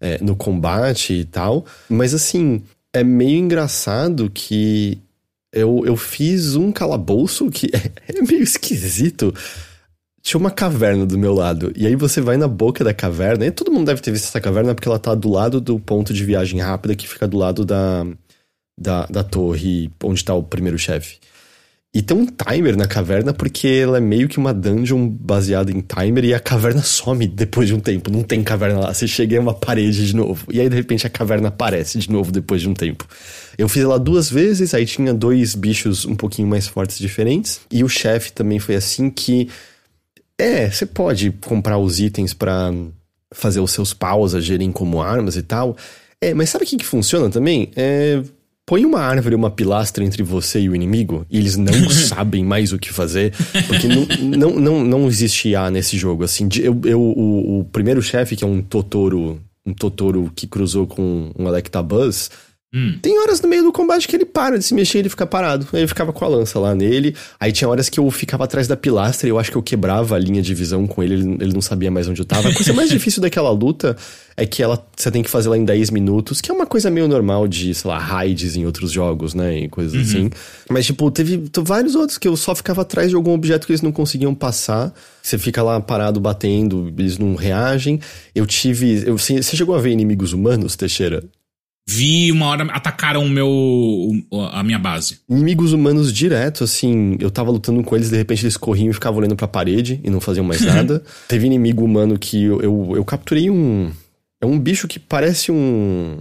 é, no combate e tal. Mas assim, é meio engraçado que eu, eu fiz um calabouço que é, é meio esquisito tinha uma caverna do meu lado. E aí você vai na boca da caverna, e todo mundo deve ter visto essa caverna porque ela tá do lado do ponto de viagem rápida que fica do lado da, da, da torre onde tá o primeiro chefe. E tem um timer na caverna porque ela é meio que uma dungeon baseada em timer e a caverna some depois de um tempo. Não tem caverna lá. Você chega em uma parede de novo. E aí de repente a caverna aparece de novo depois de um tempo. Eu fiz ela duas vezes, aí tinha dois bichos um pouquinho mais fortes diferentes. E o chefe também foi assim que é, você pode comprar os itens para fazer os seus paus agirem como armas e tal. É, mas sabe o que, que funciona também? É, põe uma árvore, uma pilastra entre você e o inimigo, e eles não sabem mais o que fazer, porque não, não, não, não existe IA nesse jogo. Assim, eu, eu o, o primeiro chefe, que é um Totoro, um Totoro que cruzou com um Electabuzz, Hum. Tem horas no meio do combate que ele para de se mexer, ele fica parado. Aí eu ficava com a lança lá nele. Aí tinha horas que eu ficava atrás da pilastra e eu acho que eu quebrava a linha de visão com ele, ele, não sabia mais onde eu tava. A coisa mais difícil daquela luta é que ela você tem que fazer lá em 10 minutos, que é uma coisa meio normal de, sei lá, raids em outros jogos, né? E coisas uhum. assim. Mas, tipo, teve vários outros que eu só ficava atrás de algum objeto que eles não conseguiam passar. Você fica lá parado batendo, eles não reagem. Eu tive. Eu, você chegou a ver inimigos humanos, Teixeira? Vi uma hora atacaram o meu a minha base. Inimigos humanos direto, assim, eu tava lutando com eles, de repente eles corriam e ficavam olhando pra parede e não faziam mais nada. Teve inimigo humano que eu, eu, eu capturei um. É um bicho que parece um.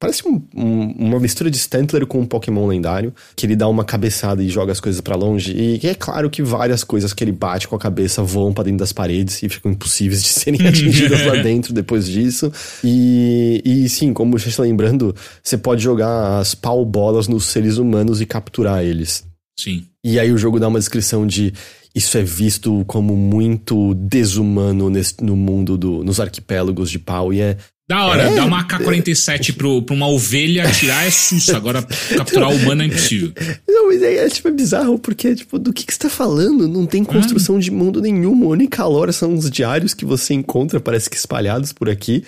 Parece um, um, uma mistura de Stantler com um Pokémon lendário, que ele dá uma cabeçada e joga as coisas para longe. E é claro que várias coisas que ele bate com a cabeça voam para dentro das paredes e ficam impossíveis de serem atingidas lá dentro depois disso. E, e sim, como você está lembrando, você pode jogar as pau bolas nos seres humanos e capturar eles. Sim. E aí o jogo dá uma descrição de isso é visto como muito desumano nesse, no mundo do, nos arquipélagos de pau e é da hora, é, dá uma AK-47 pro, pra uma ovelha atirar é susto. Agora, capturar o humano é impossível. Não, mas é, é, tipo, é bizarro, porque, tipo, do que, que você tá falando? Não tem construção de mundo nenhuma. A única lore são os diários que você encontra, parece que espalhados por aqui.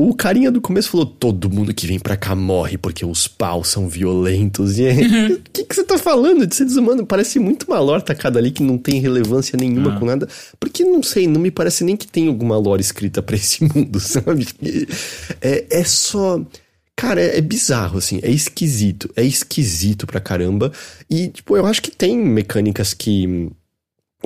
O carinha do começo falou: todo mundo que vem pra cá morre porque os paus são violentos. E o que, que você tá falando de seres humanos? Parece muito uma lore tacada ali que não tem relevância nenhuma ah. com nada. Porque não sei, não me parece nem que tem alguma lore escrita para esse mundo, sabe? É, é só. Cara, é, é, bizarro, assim, é esquisito, é esquisito pra caramba. E, tipo, eu acho que tem mecânicas que,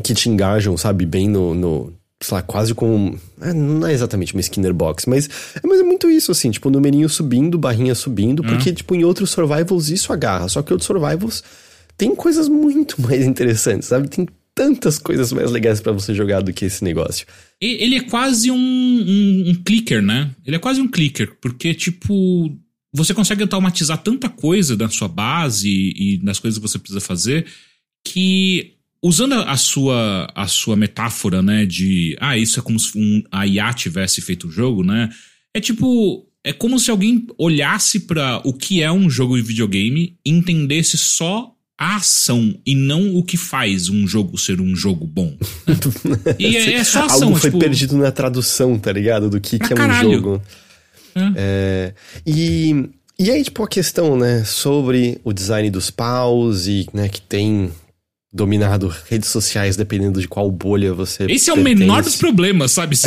que te engajam, sabe, bem no, no sei lá, quase como. É, não é exatamente uma Skinner Box, mas, mas é muito isso, assim, tipo, numerinho subindo, barrinha subindo, uhum. porque, tipo, em outros survivals isso agarra. Só que outros survivals tem coisas muito mais interessantes, sabe? Tem tantas coisas mais legais para você jogar do que esse negócio. Ele é quase um, um, um clicker, né? Ele é quase um clicker, porque, tipo, você consegue automatizar tanta coisa da sua base e das coisas que você precisa fazer que Usando a sua, a sua metáfora, né, de ah, isso é como se um, a IA tivesse feito o jogo, né? É tipo, é como se alguém olhasse para o que é um jogo de videogame e entendesse só a ação e não o que faz um jogo ser um jogo bom. Né? e é, é, só ação. Algo foi tipo... perdido na tradução, tá ligado? Do que, que é um jogo. É. É, e, e aí, tipo, a questão, né, sobre o design dos paus e, né, que tem dominado redes sociais, dependendo de qual bolha você. Esse é o menor dos problemas, sabe?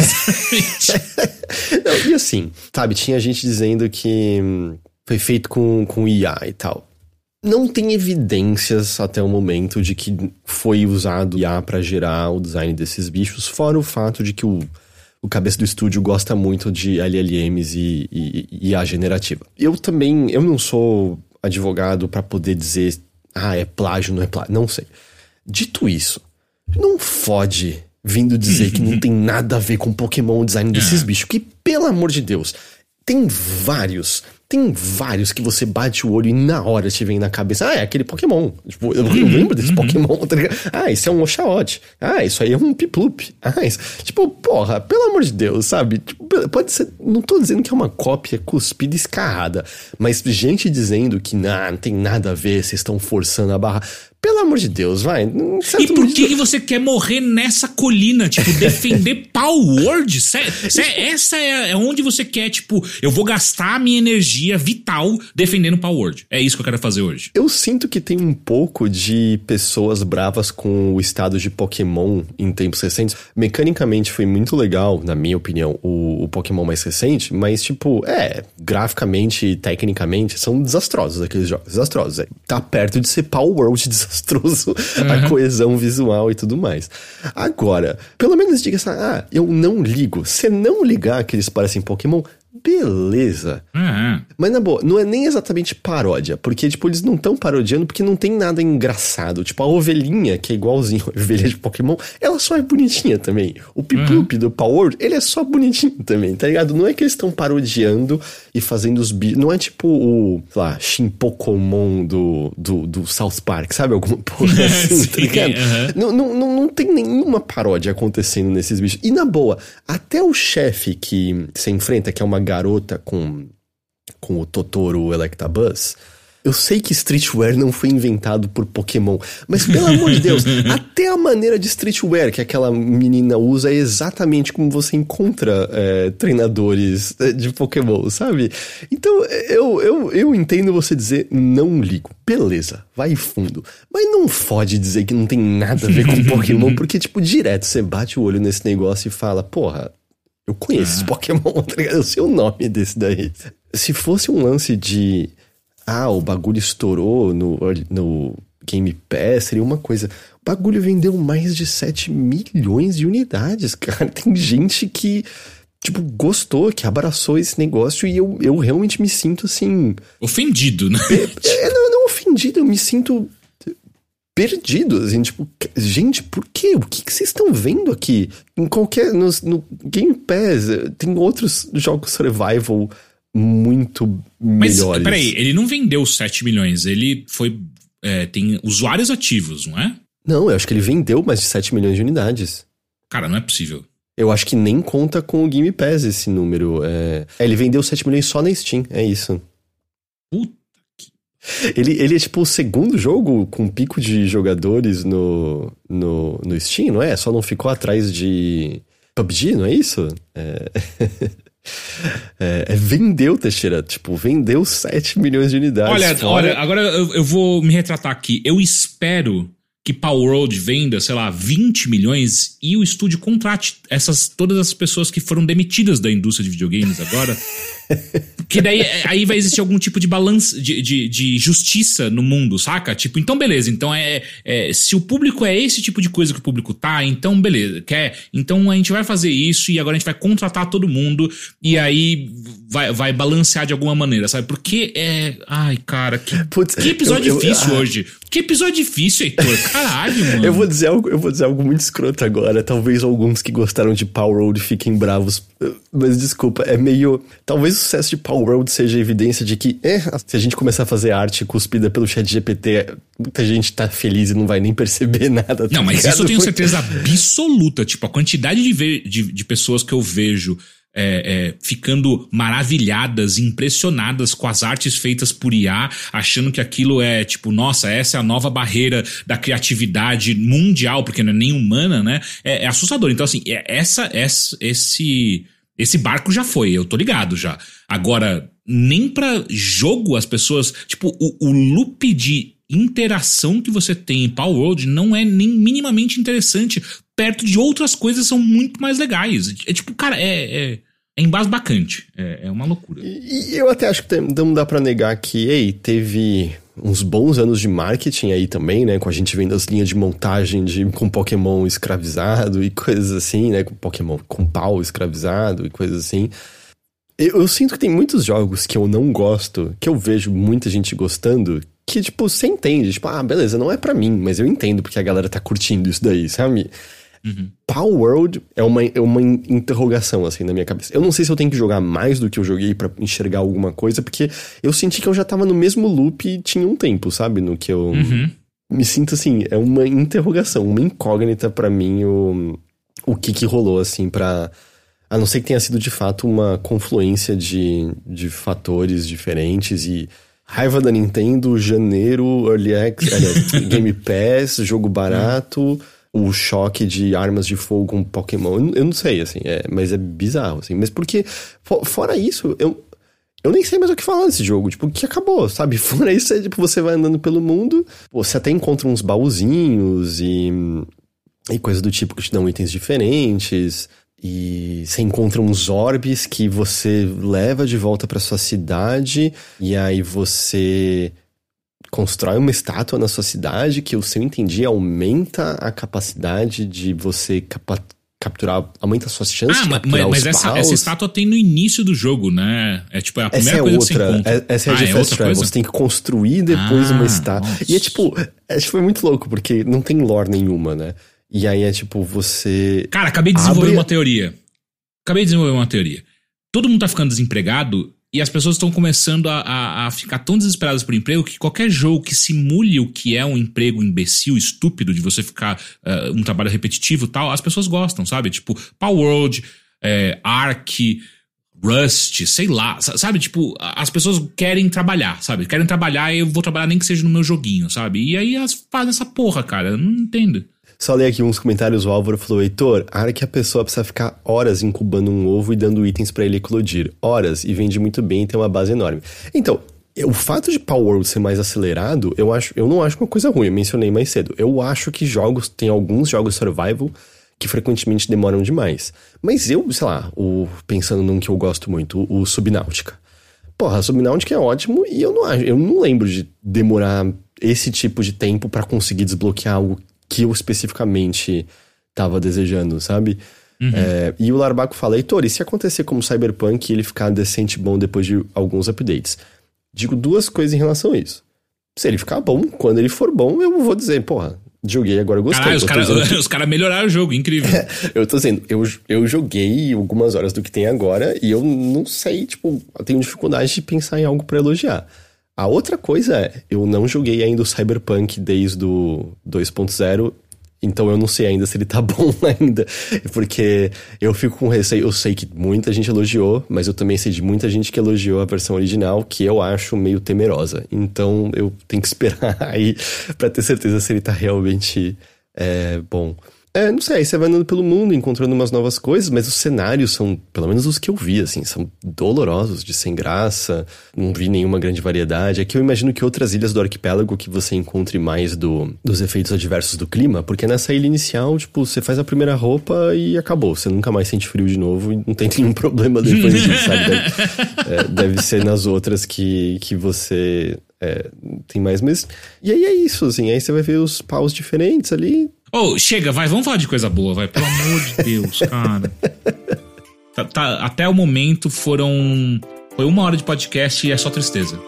Não, e assim, sabe, tinha gente dizendo que hum, foi feito com, com IA e tal. Não tem evidências até o momento de que foi usado IA para gerar o design desses bichos, fora o fato de que o, o cabeça do estúdio gosta muito de LLMs e, e, e IA generativa. Eu também, eu não sou advogado para poder dizer, ah, é plágio, não é plágio, não sei. Dito isso, não fode vindo dizer que não tem nada a ver com Pokémon o design desses é. bichos. Que, pelo amor de Deus, tem vários. Tem vários que você bate o olho e na hora te vem na cabeça, ah, é aquele Pokémon. Tipo, eu, eu lembro desse uhum. Pokémon, tá ligado? Ah, isso é um Oshawott. Ah, isso aí é um Piplup. Ah, isso... Tipo, porra, pelo amor de Deus, sabe? Tipo, pode ser, não tô dizendo que é uma cópia cuspida escarrada, mas gente dizendo que nah, não tem nada a ver, vocês estão forçando a barra. Pelo amor de Deus, vai. E por que, que você quer morrer nessa colina? Tipo, defender Palworld? Essa é, é onde você quer, tipo, eu vou gastar a minha energia vital defendendo Palworld. É isso que eu quero fazer hoje. Eu sinto que tem um pouco de pessoas bravas com o estado de Pokémon em tempos recentes. Mecanicamente foi muito legal, na minha opinião, o, o Pokémon mais recente, mas, tipo, é, graficamente e tecnicamente são desastrosos aqueles jogos. Desastrosos. É. Tá perto de ser Palworld desastroso desastroso uhum. a coesão visual e tudo mais. Agora, pelo menos diga assim, ah, eu não ligo. Se não ligar que eles parecem Pokémon, beleza. Uhum. Mas na boa, não é nem exatamente paródia, porque, tipo, eles não estão parodiando porque não tem nada engraçado. Tipo, a ovelhinha, que é igualzinho a ovelha de Pokémon, ela só é bonitinha também. O Piplup uhum. do Power, ele é só bonitinho também, tá ligado? Não é que eles estão parodiando e fazendo os bichos. Não é tipo o, sei lá, Pokémon do, do, do South Park, sabe? Alguma porra assim, Sim, tá ligado? Uhum. Não, não, não, não tem nenhuma paródia acontecendo nesses bichos. E na boa, até o chefe que se enfrenta, que é uma garota com, com o Totoro Electabuzz. Eu sei que streetwear não foi inventado por Pokémon, mas pelo amor de Deus, até a maneira de streetwear que aquela menina usa é exatamente como você encontra é, treinadores é, de Pokémon, sabe? Então eu, eu, eu entendo você dizer não ligo, beleza, vai fundo. Mas não fode dizer que não tem nada a ver com Pokémon, porque, tipo, direto você bate o olho nesse negócio e fala, porra, eu conheço ah. Pokémon, tá ligado? Eu sei o nome desse daí. Se fosse um lance de. Ah, o bagulho estourou no, no Game Pass, seria uma coisa. O bagulho vendeu mais de 7 milhões de unidades, cara. Tem gente que, tipo, gostou, que abraçou esse negócio e eu, eu realmente me sinto assim. Ofendido, né? É, não, não ofendido, eu me sinto perdido, assim, tipo, gente, por quê? O que, que vocês estão vendo aqui? Em qualquer. No, no, Game Pass, tem outros jogos survival muito Mas, melhores. Mas, peraí, ele não vendeu 7 milhões, ele foi. É, tem usuários ativos, não é? Não, eu acho que ele vendeu mais de 7 milhões de unidades. Cara, não é possível. Eu acho que nem conta com o Game Pass esse número. É, ele vendeu 7 milhões só na Steam, é isso. Puta ele, ele é tipo o segundo jogo com pico de jogadores no, no, no Steam, não é? Só não ficou atrás de PUBG, não é isso? É... É, é, vendeu, Teixeira. Tipo, vendeu 7 milhões de unidades. Olha, fora... olha agora eu, eu, vou me retratar aqui. Eu espero que Power World venda, sei lá, 20 milhões e o estúdio contrate essas todas as pessoas que foram demitidas da indústria de videogames agora que daí aí vai existir algum tipo de balanço, de, de, de, justiça no mundo, saca? Tipo, então beleza, então é, é, Se o público é esse tipo de coisa que o público tá, então beleza, quer. Então a gente vai fazer isso e agora a gente vai contratar todo mundo e aí vai, vai balancear de alguma maneira, sabe? Porque é. Ai, cara, que, Putz, que episódio eu, eu, difícil eu, ah, hoje. Que episódio difícil, Heitor. Caralho, mano. eu vou dizer algo, eu vou dizer algo muito escroto agora. Talvez alguns que gostaram de Power Road fiquem bravos. Mas desculpa, é meio. Talvez o sucesso de Power World seja evidência de que, é, se a gente começar a fazer arte cuspida pelo chat GPT, muita gente tá feliz e não vai nem perceber nada. Tá não, mas isso eu tenho certeza absoluta. Tipo, a quantidade de, de, de pessoas que eu vejo é, é, ficando maravilhadas, impressionadas com as artes feitas por IA, achando que aquilo é tipo, nossa, essa é a nova barreira da criatividade mundial, porque não é nem humana, né? É, é assustador. Então, assim, é, essa, essa, esse esse barco já foi, eu tô ligado já. Agora, nem para jogo as pessoas. Tipo, o, o loop de interação que você tem em Power World não é nem minimamente interessante. Perto de outras coisas são muito mais legais. É tipo, cara, é. é é embasbacante. É, é uma loucura. E, e eu até acho que não dá para negar que, ei, teve uns bons anos de marketing aí também, né? Com a gente vendo as linhas de montagem de, com Pokémon escravizado e coisas assim, né? Com Pokémon com pau escravizado e coisas assim. Eu, eu, sinto que tem muitos jogos que eu não gosto, que eu vejo muita gente gostando, que, tipo, você entende. Tipo, ah, beleza, não é para mim, mas eu entendo porque a galera tá curtindo isso daí, sabe? Uhum. Power World é uma, é uma interrogação, assim, na minha cabeça. Eu não sei se eu tenho que jogar mais do que eu joguei para enxergar alguma coisa, porque eu senti que eu já tava no mesmo loop e tinha um tempo, sabe? No que eu. Uhum. Me sinto assim, é uma interrogação, uma incógnita para mim o, o que que rolou, assim, pra. A não ser que tenha sido de fato uma confluência de, de fatores diferentes e raiva da Nintendo, janeiro, Early Access, Game Pass, jogo barato o choque de armas de fogo com Pokémon. Eu, não sei, assim, é, mas é bizarro, assim. Mas porque, fora isso, eu, eu nem sei mais o que falar desse jogo. Tipo, que acabou, sabe? Fora isso, é tipo, você vai andando pelo mundo, você até encontra uns baúzinhos e, e coisas do tipo que te dão itens diferentes. E você encontra uns orbes que você leva de volta para sua cidade. E aí você constrói uma estátua na sua cidade que, se eu entendi, aumenta a capacidade de você capa capturar, aumenta as suas chances ah, de capturar mas, mas essa, essa, estátua tem no início do jogo, né? É tipo, é a primeira essa é coisa outra, que você encontra. É, essa é a ah, de é Fast Travel, você tem que construir depois ah, uma estátua. Nossa. E é tipo, é, foi muito louco, porque não tem lore nenhuma, né? E aí é tipo, você... Cara, acabei de desenvolver abre... uma teoria. Acabei de desenvolver uma teoria. Todo mundo tá ficando desempregado e as pessoas estão começando a, a, a, ficar tão desesperadas por emprego que qualquer jogo que simule o que é um emprego imbecil, estúpido, de você ficar uh, um trabalho repetitivo tal, as pessoas gostam, sabe? Tipo, Power World, é, Ark, Rust, sei lá, sabe? Tipo, as pessoas querem trabalhar, sabe? Querem trabalhar e eu vou trabalhar nem que seja no meu joguinho, sabe? E aí elas fazem essa porra, cara. Eu não entendo. Só ler aqui uns comentários, o Álvaro falou, Heitor, a área que a pessoa precisa ficar horas incubando um ovo e dando itens para ele eclodir. Horas, e vende muito bem e tem uma base enorme. Então, o fato de Power World ser mais acelerado, eu acho, eu não acho uma coisa ruim, eu mencionei mais cedo. Eu acho que jogos, tem alguns jogos survival que frequentemente demoram demais. Mas eu, sei lá, o, pensando num que eu gosto muito, o, Subnáutica. Porra, Subnáutica é ótimo e eu não eu não lembro de demorar esse tipo de tempo para conseguir desbloquear algo que eu especificamente tava desejando, sabe? Uhum. É, e o Larbaco fala, Heitor, e se acontecer como Cyberpunk e ele ficar decente bom depois de alguns updates? Digo duas coisas em relação a isso. Se ele ficar bom, quando ele for bom, eu vou dizer, porra, joguei, agora gostei. Caralho, os caras que... cara melhoraram o jogo, incrível. eu tô dizendo, eu, eu joguei algumas horas do que tem agora e eu não sei, tipo, eu tenho dificuldade de pensar em algo para elogiar. A outra coisa é, eu não joguei ainda o Cyberpunk desde o 2.0, então eu não sei ainda se ele tá bom ainda, porque eu fico com receio, eu sei que muita gente elogiou, mas eu também sei de muita gente que elogiou a versão original, que eu acho meio temerosa. Então eu tenho que esperar aí para ter certeza se ele tá realmente é, bom. É, não sei, aí você vai andando pelo mundo, encontrando umas novas coisas, mas os cenários são, pelo menos os que eu vi, assim, são dolorosos, de sem graça, não vi nenhuma grande variedade. Aqui eu imagino que outras ilhas do arquipélago que você encontre mais do, dos efeitos adversos do clima, porque nessa ilha inicial, tipo, você faz a primeira roupa e acabou, você nunca mais sente frio de novo e não tem nenhum problema depois disso, sabe? Deve, é, deve ser nas outras que, que você é, tem mais, mas. E aí é isso, assim. Aí você vai ver os paus diferentes ali. Oh, chega, vai, vamos falar de coisa boa, vai. Pelo amor de Deus, cara. Tá, tá, até o momento foram. Foi uma hora de podcast e é só tristeza.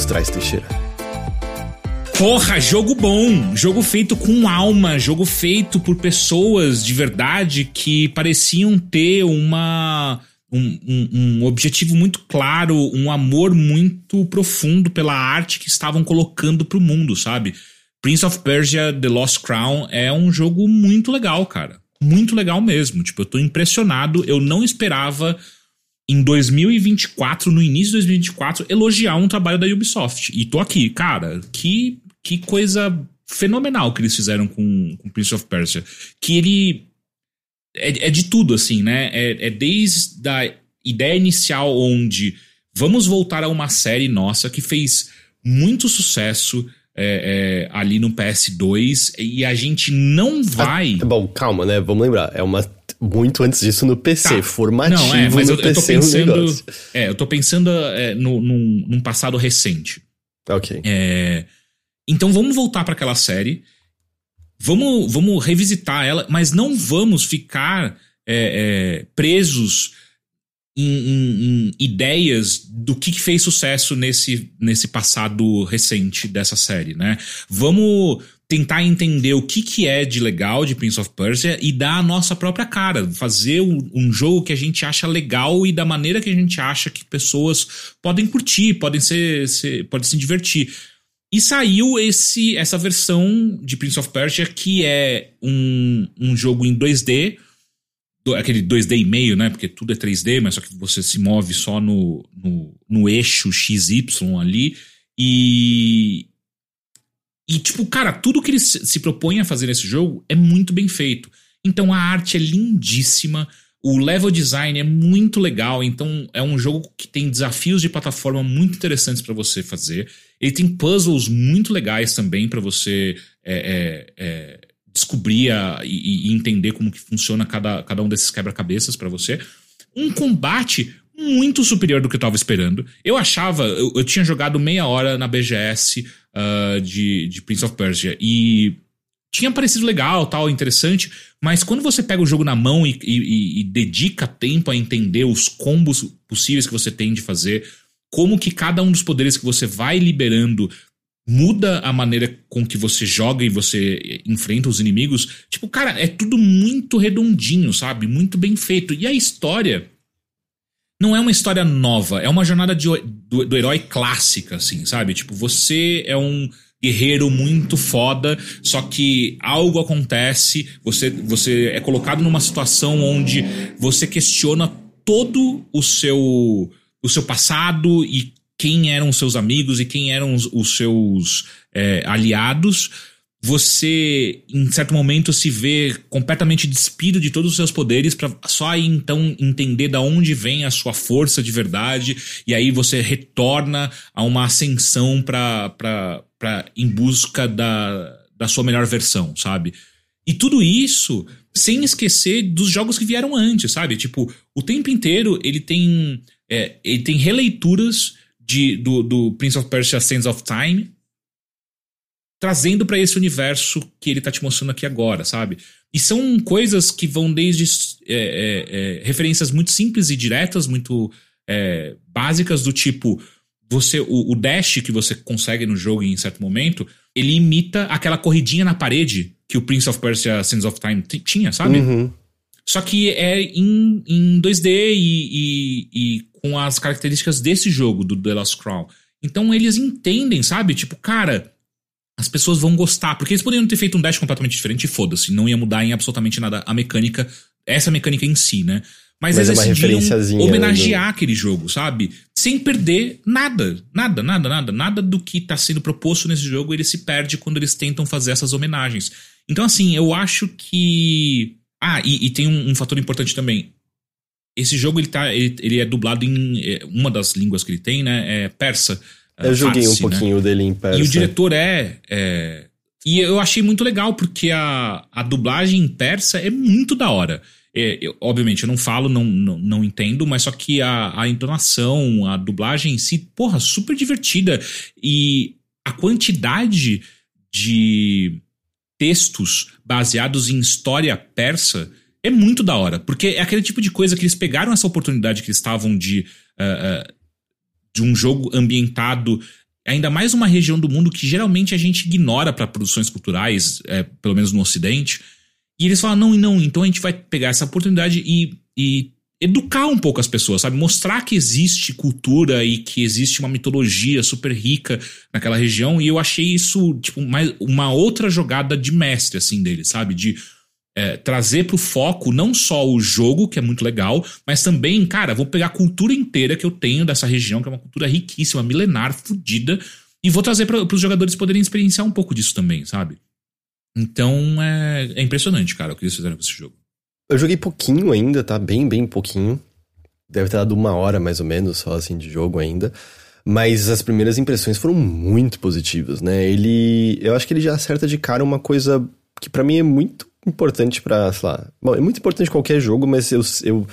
Nos traz, Teixeira? Porra, jogo bom, jogo feito com alma, jogo feito por pessoas de verdade que pareciam ter uma um, um, um, objetivo muito claro, um amor muito profundo pela arte que estavam colocando pro mundo, sabe? Prince of Persia The Lost Crown é um jogo muito legal, cara. Muito legal mesmo. Tipo, eu tô impressionado. Eu não esperava em 2024, no início de 2024, elogiar um trabalho da Ubisoft. E tô aqui, cara, que, que coisa fenomenal que eles fizeram com, com Prince of Persia. Que ele. É, é de tudo, assim, né? É, é desde a ideia inicial onde vamos voltar a uma série nossa que fez muito sucesso. É, é, ali no PS2 e a gente não vai. Ah, bom, calma, né? Vamos lembrar. É uma muito antes disso no PC, tá. formativo Não, é, mas no eu, PC eu tô pensando, é, eu tô pensando é, no, num, num, passado recente. Ok. É, então vamos voltar para aquela série, vamos, vamos revisitar ela, mas não vamos ficar é, é presos em, em, em, ideias do que, que fez sucesso nesse, nesse passado recente dessa série, né? Vamos tentar entender o que, que é de legal de Prince of Persia e dar a nossa própria cara, fazer um, jogo que a gente acha legal e da maneira que a gente acha que pessoas podem curtir, podem ser, ser podem se divertir. E saiu esse essa versão de Prince of Persia que é um, um jogo em 2D, do, aquele 2D e meio, né? Porque tudo é 3D, mas só que você se move só no, no, no eixo XY ali. E, e, tipo, cara, tudo que eles se propõem a fazer nesse jogo é muito bem feito. Então a arte é lindíssima, o level design é muito legal. Então é um jogo que tem desafios de plataforma muito interessantes para você fazer. Ele tem puzzles muito legais também para você é, é, é, descobrir a, e, e, entender como que funciona cada, cada um desses quebra-cabeças para você. Um combate muito superior do que eu tava esperando. Eu achava, eu, eu tinha jogado meia hora na BGS uh, de, de Prince of Persia. E tinha parecido legal, tal, interessante, mas quando você pega o jogo na mão e, e, e, dedica tempo a entender os combos possíveis que você tem de fazer, como que cada um dos poderes que você vai liberando muda a maneira com que você joga e você enfrenta os inimigos, tipo, cara, é tudo muito redondinho, sabe? Muito bem feito. E a história não é uma história nova, é uma jornada de, do, do herói clássica, assim, sabe? Tipo, você é um guerreiro muito foda, só que algo acontece, você, você é colocado numa situação onde você questiona todo o seu o seu passado e quem eram os seus amigos e quem eram os, os seus é, aliados você, em certo momento, se vê completamente despido de todos os seus poderes para só aí então entender da onde vem a sua força de verdade e aí você retorna a uma ascensão para em busca da, da sua melhor versão, sabe? E tudo isso sem esquecer dos jogos que vieram antes, sabe? Tipo, o tempo inteiro ele tem é, ele tem releituras de, do, do Prince of Persia Sands of Time trazendo para esse universo que ele tá te mostrando aqui agora, sabe? E são coisas que vão desde é, é, é, referências muito simples e diretas, muito é, básicas, do tipo. Você, o, o, dash que você consegue no jogo em certo momento, ele imita aquela corridinha na parede que o Prince of Persia Sands of Time tinha, sabe? Uhum. Só que é em, em 2D e, e, e, com as características desse jogo, do The Lost Crown. Então eles entendem, sabe? Tipo, cara, as pessoas vão gostar. Porque eles poderiam ter feito um dash completamente diferente e foda-se. Não ia mudar em absolutamente nada a mecânica, essa mecânica em si, né? Mas, Mas eles é decidiram homenagear do... aquele jogo, sabe? Sem perder nada. Nada, nada, nada. Nada do que tá sendo proposto nesse jogo ele se perde quando eles tentam fazer essas homenagens. Então, assim, eu acho que. Ah, e, e tem um, um, fator importante também. Esse jogo ele, tá, ele, ele é dublado em. É, uma das línguas que ele tem, né? É persa. Eu joguei um né? pouquinho né? dele em persa. E o diretor é, é, E eu achei muito legal, porque a, a dublagem em persa é muito da hora. É, eu, obviamente, eu não falo, não, não, não, entendo, mas só que a, a entonação, a dublagem em si, porra, super divertida. E a quantidade de textos baseados em história persa é muito da hora. Porque é aquele tipo de coisa que eles pegaram essa oportunidade que eles estavam de. Uh, uh, de um jogo ambientado ainda mais uma região do mundo que geralmente a gente ignora para produções culturais, é, pelo menos no Ocidente. E eles falam: não, não, então a gente vai pegar essa oportunidade e, e educar um pouco as pessoas, sabe? Mostrar que existe cultura e que existe uma mitologia super rica naquela região. E eu achei isso, tipo, mais uma outra jogada de mestre, assim, dele, sabe? De é, trazer pro foco não só o jogo, que é muito legal, mas também, cara, vou pegar a cultura inteira que eu tenho dessa região, que é uma cultura riquíssima, milenar, fodida, e vou trazer para os jogadores poderem experienciar um pouco disso também, sabe? Então é, é impressionante, cara, o que eles fizeram com esse jogo. Eu joguei pouquinho ainda, tá? Bem, bem pouquinho. Deve ter dado uma hora mais ou menos só assim de jogo ainda. Mas as primeiras impressões foram muito positivas, né? Ele. Eu acho que ele já acerta de cara uma coisa que para mim é muito importante para, sei lá. Bom, é muito importante qualquer jogo, mas eu, eu,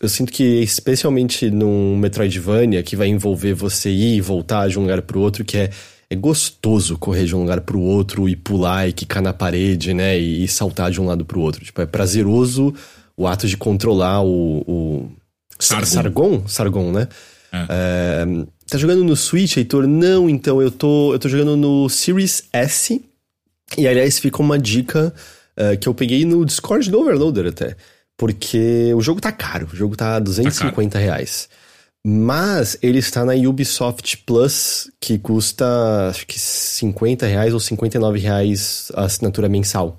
eu sinto que, especialmente num Metroidvania, que vai envolver você ir e voltar de um lugar pro outro, que é, é gostoso correr de um lugar pro outro e pular e quicar na parede, né? E, e saltar de um lado pro outro. Tipo, é prazeroso o ato de controlar o. o... Sargon. Sargon? Sargon, né? É. É, tá jogando no Switch, Heitor? Não, então eu tô, eu tô jogando no Series S. E aliás, fica uma dica uh, que eu peguei no Discord do Overloader até. Porque o jogo tá caro, o jogo tá 250 tá reais. Mas ele está na Ubisoft Plus, que custa acho que 50 reais ou 59 reais a assinatura mensal.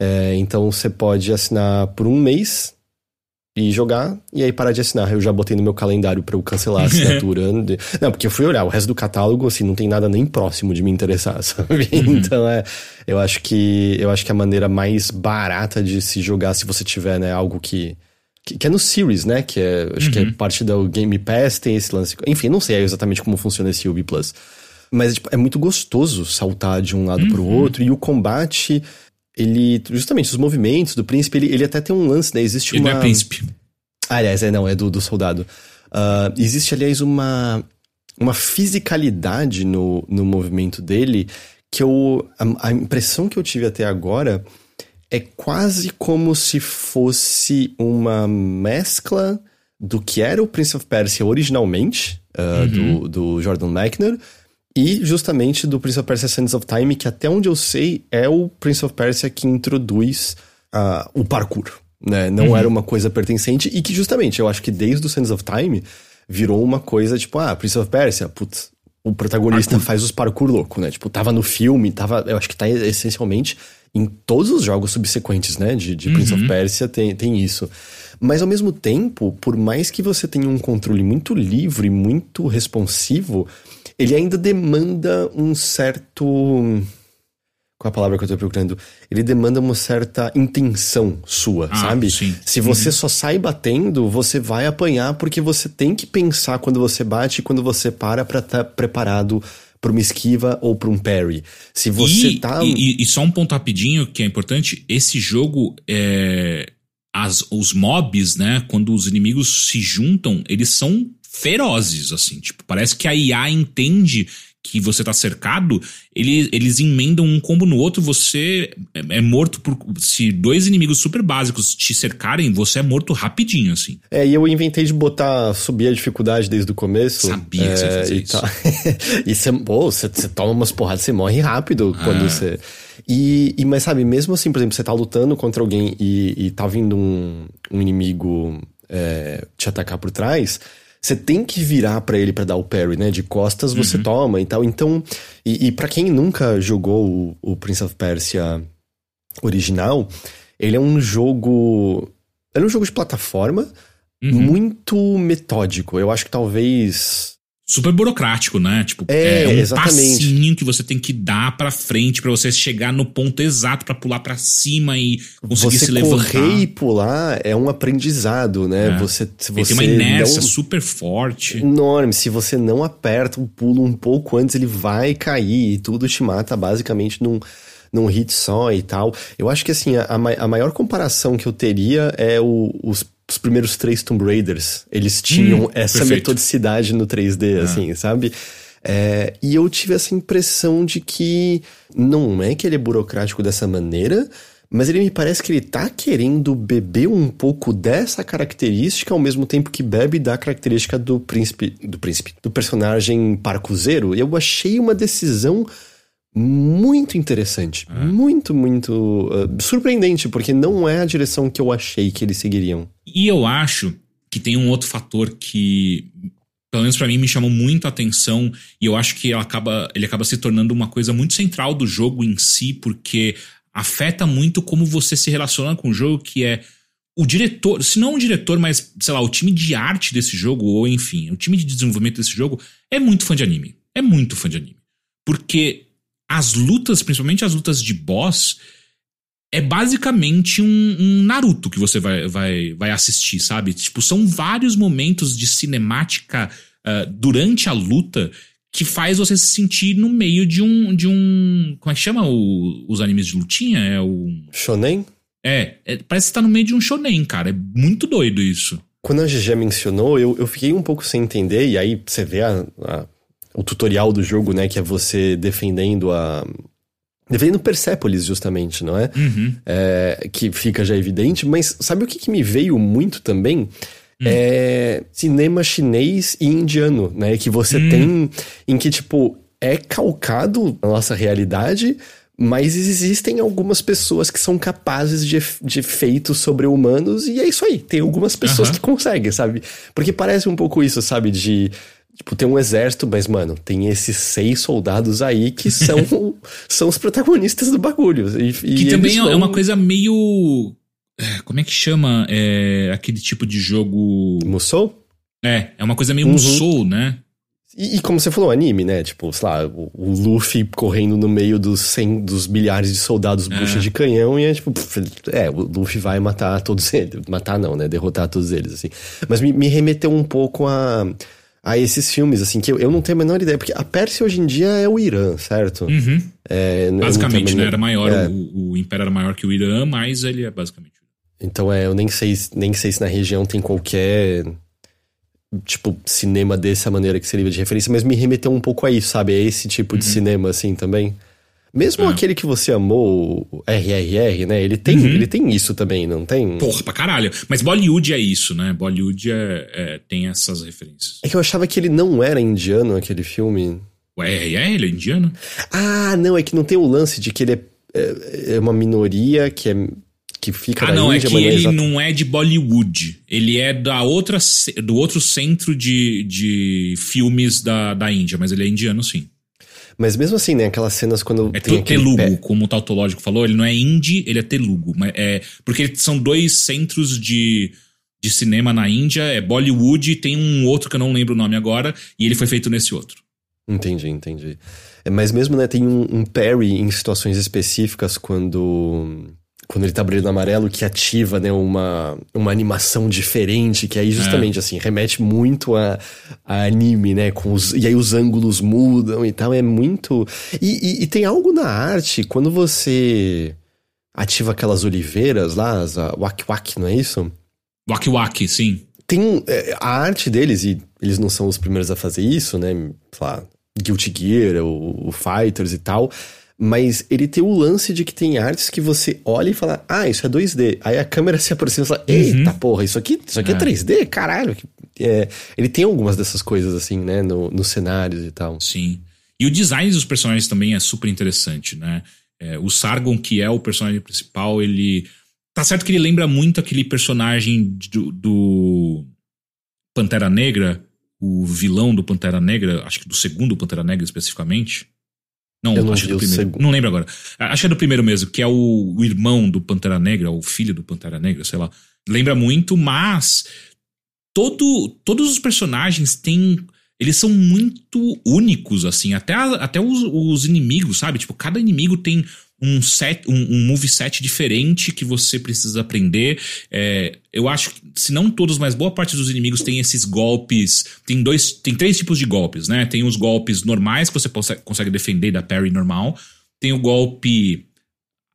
É, então você pode assinar por um mês e jogar, e aí parar de assinar. Eu já botei no meu calendário para eu cancelar a assinatura. não, porque eu fui olhar, o resto do catálogo, assim, não tem nada nem próximo de me interessar, sabe? Uhum. Então é. Eu acho que. Eu acho que a maneira mais barata de se jogar, se você tiver, né, algo que. Que, que é no Series, né? Que é. Acho uhum. que é uhum. parte do Game Pass, tem esse lance. Enfim, não sei exatamente como funciona esse Ubi Plus. Mas tipo, é muito gostoso saltar de um lado uhum. pro outro, e o combate ele. Justamente, os movimentos do príncipe, ele, ele até tem um lance, né? Existe ele uma. Não é príncipe. Ah, aliás, é, não, é do, do soldado. Uh, existe, aliás, uma, uma fisicalidade no, no movimento dele que eu. A, a impressão que eu tive até agora é quase como se fosse uma mescla do que era o Prince of Persia originalmente, uh, uhum. do, do Jordan Mechner, e justamente do Prince of Persia Sands of Time, que até onde eu sei é o Prince of Persia que introduz uh, o parkour. Né? Não uhum. era uma coisa pertencente e que justamente eu acho que desde o Sands of Time virou uma coisa tipo, ah, Prince of Persia, putz, o protagonista parkour. faz os parkour louco, né? Tipo, tava no filme, tava, eu acho que tá essencialmente em todos os jogos subsequentes, né? De, de Prince uhum. of Persia tem, tem isso. Mas ao mesmo tempo, por mais que você tenha um controle muito livre, muito responsivo, ele ainda demanda um certo. Qual é a palavra que eu tô procurando? Ele demanda uma certa intenção sua, ah, sabe? Sim. Se você uhum. só sai batendo, você vai apanhar porque você tem que pensar quando você bate e quando você para para estar tá preparado para uma esquiva ou para um parry. Se você e, tá. E, e, só um ponto rapidinho que é importante: esse jogo é. As, os mobs, né? Quando os inimigos se juntam, eles são ferozes, assim. Tipo, parece que a IA entende que você tá cercado, ele, eles emendam um combo no outro, você é, é, morto por. Se dois inimigos super básicos te cercarem, você é morto rapidinho, assim. É, e eu inventei de botar, subir a dificuldade desde o começo. Sabia é, que você ia fazer e isso. Tá. e você, pô, você, você toma umas porradas, você morre rápido ah. quando você. E, e, mas sabe, mesmo assim, por exemplo, você tá lutando contra alguém e, e tá vindo um, um inimigo é, te atacar por trás você tem que virar para ele para dar o parry, né? De costas você uhum. toma e tal. Então, e, e para quem nunca jogou o, o, Prince of Persia original, ele é um jogo. Ele é um jogo de plataforma uhum. muito metódico. Eu acho que talvez super burocrático, né? Tipo, é, é um exatamente. passinho que você tem que dar para frente para você chegar no ponto exato para pular para cima e conseguir você se levantar. correr e pular é um aprendizado, né? É. Você, se você tem uma inércia não... super forte. Enorme. Se você não aperta o pulo um pouco antes, ele vai cair e tudo te mata basicamente num num hit só e tal. Eu acho que assim, a, a maior comparação que eu teria é o, os os primeiros três Tomb Raiders, eles tinham hum, essa perfeito. metodicidade no 3D, ah. assim, sabe? É, e eu tive essa impressão de que não é que ele é burocrático dessa maneira, mas ele me parece que ele tá querendo beber um pouco dessa característica ao mesmo tempo que bebe da característica do príncipe, do príncipe, do personagem parcuzeiro. Eu achei uma decisão muito interessante. É. Muito, muito uh, surpreendente, porque não é a direção que eu achei que eles seguiriam. E eu acho que tem um outro fator que, pelo menos para mim, me chamou muito a atenção, e eu acho que acaba, ele acaba se tornando uma coisa muito central do jogo em si, porque afeta muito como você se relaciona com o jogo, que é o diretor, se não o diretor, mas, sei lá, o time de arte desse jogo, ou enfim, o time de desenvolvimento desse jogo, é muito fã de anime. É muito fã de anime. Porque as lutas, principalmente as lutas de boss, é basicamente um, um, Naruto que você vai, vai, vai assistir, sabe? Tipo, são vários momentos de cinemática uh, durante a luta que faz você se sentir no meio de um. de um. Como é que chama o, os animes de lutinha? É o. Shonen? É, é, parece que tá no meio de um shonen, cara. É muito doido isso. Quando a GG mencionou, eu, eu fiquei um pouco sem entender, e aí você vê a, a, o tutorial do jogo, né? Que é você defendendo a. Defendendo Persepolis, justamente, não é? Uhum. é que fica já evidente, mas sabe o que, que me veio muito também? Hum. É cinema chinês e indiano, né? Que você hum. tem em que, tipo, é calcado na nossa realidade, mas existem algumas pessoas que são capazes de, de feitos sobre-humanos, e é isso aí. Tem algumas pessoas uhum. que conseguem, sabe? Porque parece um pouco isso, sabe? De. Tipo, tem um exército, mas, mano, tem esses seis soldados aí que são, são os protagonistas do bagulho. E, que também vão... é uma coisa meio. É, como é que chama é, aquele tipo de jogo. Musou? É, é uma coisa meio uhum. Musou, né? E, e, como você falou, anime, né? Tipo, sei lá, o, o Luffy correndo no meio dos, cem, dos milhares de soldados é. bucha de canhão e é tipo, é, o Luffy vai matar todos eles. Matar não, né? Derrotar todos eles, assim. Mas me, me remeteu um pouco a, a esses filmes, assim, que eu, eu não tenho a menor ideia, porque a Pérsia hoje em dia é o Irã, certo? Uhum. É, basicamente, né? Era maior, é. o, o Império era maior que o Irã, mas ele é basicamente. Então é, eu nem sei, nem sei se na região tem qualquer tipo, cinema dessa maneira que seria de referência, mas me remeteu um pouco a isso, sabe? A esse tipo uhum. de cinema, assim, também. Mesmo é. aquele que você amou, o RRR, né? Ele tem, uhum. ele tem isso também, não tem? Porra, pra caralho. Mas Bollywood é isso, né? Bollywood é, é, tem essas referências. É que eu achava que ele não era indiano, aquele filme. O RRR, ele é indiano? Ah, não, é que não tem o lance de que ele é, é, é uma minoria que é que fica ah, não, é Índia, é que ele não é de Bollywood. Ele é da outra, do outro centro de, de filmes da, da Índia, mas ele é indiano, sim. Mas mesmo assim, né? Aquelas cenas quando. É tem Telugu, pé... como o tautológico falou, ele não é indie, ele é Telugu. Mas é, porque são dois centros de, de cinema na Índia, é Bollywood e tem um outro que eu não lembro o nome agora, e ele foi feito nesse outro. Entendi, entendi. É, mas mesmo, né, tem um, um parry em situações específicas quando quando ele tá brilhando amarelo, que ativa, né, uma, uma animação diferente, que aí justamente, é. assim, remete muito a, a anime, né, com os, e aí os ângulos mudam e tal, é muito... E, e, e tem algo na arte, quando você ativa aquelas oliveiras lá, as wak wak, não é isso? Wak wak, sim. Tem é, a arte deles, e eles não são os primeiros a fazer isso, né, sei lá, Guilty Gear, o, o Fighters e tal mas ele tem o lance de que tem artes que você olha e fala, ah, isso é 2D. Aí a câmera se aproxima e fala, eita uhum. porra, isso aqui, isso aqui é, é 3D? Caralho. É, ele tem algumas dessas coisas assim, né, no, nos cenários e tal. Sim. E o design dos personagens também é super interessante, né? É, o Sargon, que é o personagem principal, ele. Tá certo que ele lembra muito aquele personagem do, do Pantera Negra, o vilão do Pantera Negra, acho que do segundo Pantera Negra especificamente. Não, eu não acho que é do primeiro. Não lembro agora. Acho que é do primeiro mesmo, que é o, o irmão do Pantera Negra, o filho do Pantera Negra, sei lá. Lembra muito, mas todo, todos os personagens têm. Eles são muito únicos, assim. Até, até os, os inimigos, sabe? Tipo, cada inimigo tem um set, um, um moveset diferente que você precisa aprender. É, eu acho que, se não todos, mas boa parte dos inimigos tem esses golpes. Tem dois. Tem três tipos de golpes, né? Tem os golpes normais que você consegue defender da parry normal. Tem o golpe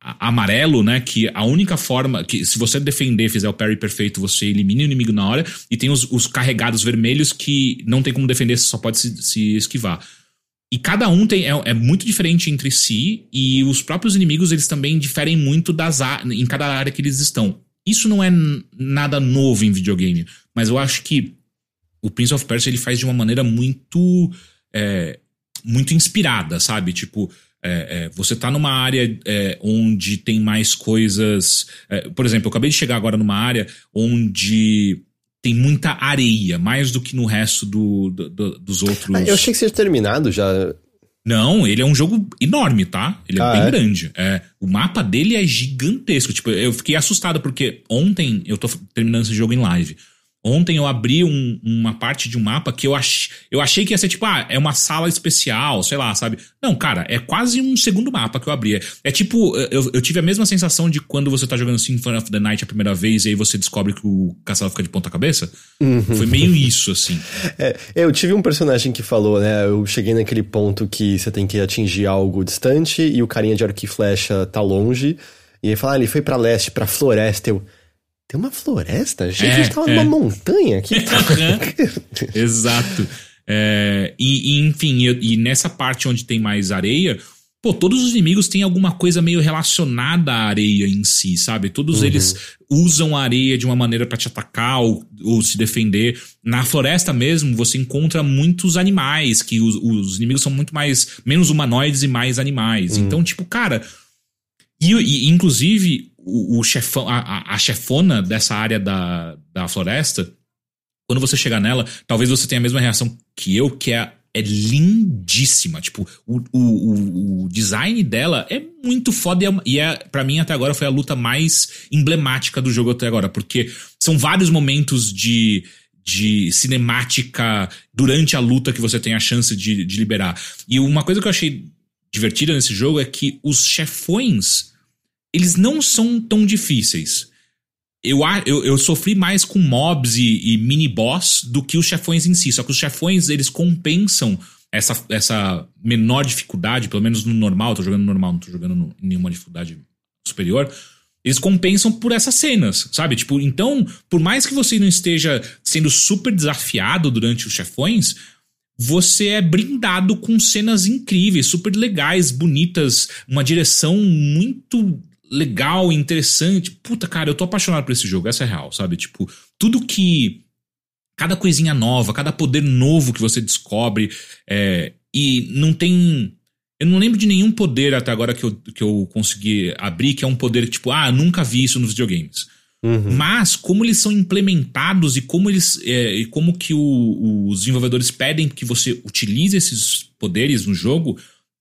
amarelo, né? Que a única forma. que Se você defender, fizer o parry perfeito, você elimina o inimigo na hora. E tem os, os carregados vermelhos que não tem como defender, você só pode se, se esquivar. E cada um tem, é, é, muito diferente entre si, e os próprios inimigos eles também diferem muito das em cada área que eles estão. Isso não é nada novo em videogame, mas eu acho que o Prince of Persia ele faz de uma maneira muito é, muito inspirada, sabe? Tipo, é, é, você tá numa área é, onde tem mais coisas. É, por exemplo, eu acabei de chegar agora numa área onde tem muita areia, mais do que no resto do, do, do dos outros. Ah, eu achei que seja terminado já. Não, ele é um jogo enorme, tá? Ele é ah, bem é? grande. É, o mapa dele é gigantesco. Tipo, eu fiquei assustado porque ontem eu tô terminando esse jogo em live. Ontem eu abri um, uma parte de um mapa que eu, ach, eu achei que ia ser tipo, ah, é uma sala especial, sei lá, sabe? Não, cara, é quase um segundo mapa que eu abri. É, tipo, eu, eu tive a mesma sensação de quando você tá jogando Symphony of the Night a primeira vez e aí você descobre que o castelo fica de ponta cabeça. Uhum. Foi meio isso, assim. É, eu tive um personagem que falou, né? Eu cheguei naquele ponto que você tem que atingir algo distante e o carinha de arco e flecha tá longe. E ele fala, ah, ele foi pra leste, pra floresta. Eu. Tem uma floresta? Gente, é, a gente tava é. numa montanha aqui. Exato. É, e, e, enfim, e, e, nessa parte onde tem mais areia, pô, todos os inimigos têm alguma coisa meio relacionada à areia em si, sabe? Todos uhum. eles usam a areia de uma maneira para te atacar ou, ou, se defender. Na floresta mesmo, você encontra muitos animais, que os, os inimigos são muito mais. menos humanoides e mais animais. Uhum. Então, tipo, cara. E, e inclusive, o, chefão, a, a, chefona dessa área da, da floresta, quando você chegar nela, talvez você tenha a mesma reação que eu, que é, é lindíssima. Tipo, o, o, o design dela é muito foda e, é, e é, para mim, até agora, foi a luta mais emblemática do jogo até agora, porque são vários momentos de de cinemática durante a luta que você tem a chance de, de liberar. E uma coisa que eu achei divertida nesse jogo é que os chefões eles não são tão difíceis. Eu, eu, eu sofri mais com mobs e, e mini-boss do que os chefões em si. Só que os chefões, eles compensam essa, essa menor dificuldade, pelo menos no normal, tô jogando no normal, não tô jogando no, nenhuma dificuldade superior. Eles compensam por essas cenas, sabe? Tipo, então, por mais que você não esteja sendo super desafiado durante os chefões, você é brindado com cenas incríveis, super legais, bonitas, uma direção muito legal, interessante. Puta, cara, eu tô apaixonado por esse jogo, essa é real, sabe? Tipo, tudo que. Cada coisinha nova, cada poder novo que você descobre. É, e não tem. Eu não lembro de nenhum poder até agora que eu, que eu consegui abrir, que é um poder tipo, ah, nunca vi isso nos videogames. Uhum. Mas como eles são implementados e como eles é, e como que o, os desenvolvedores pedem que você utilize esses poderes no jogo,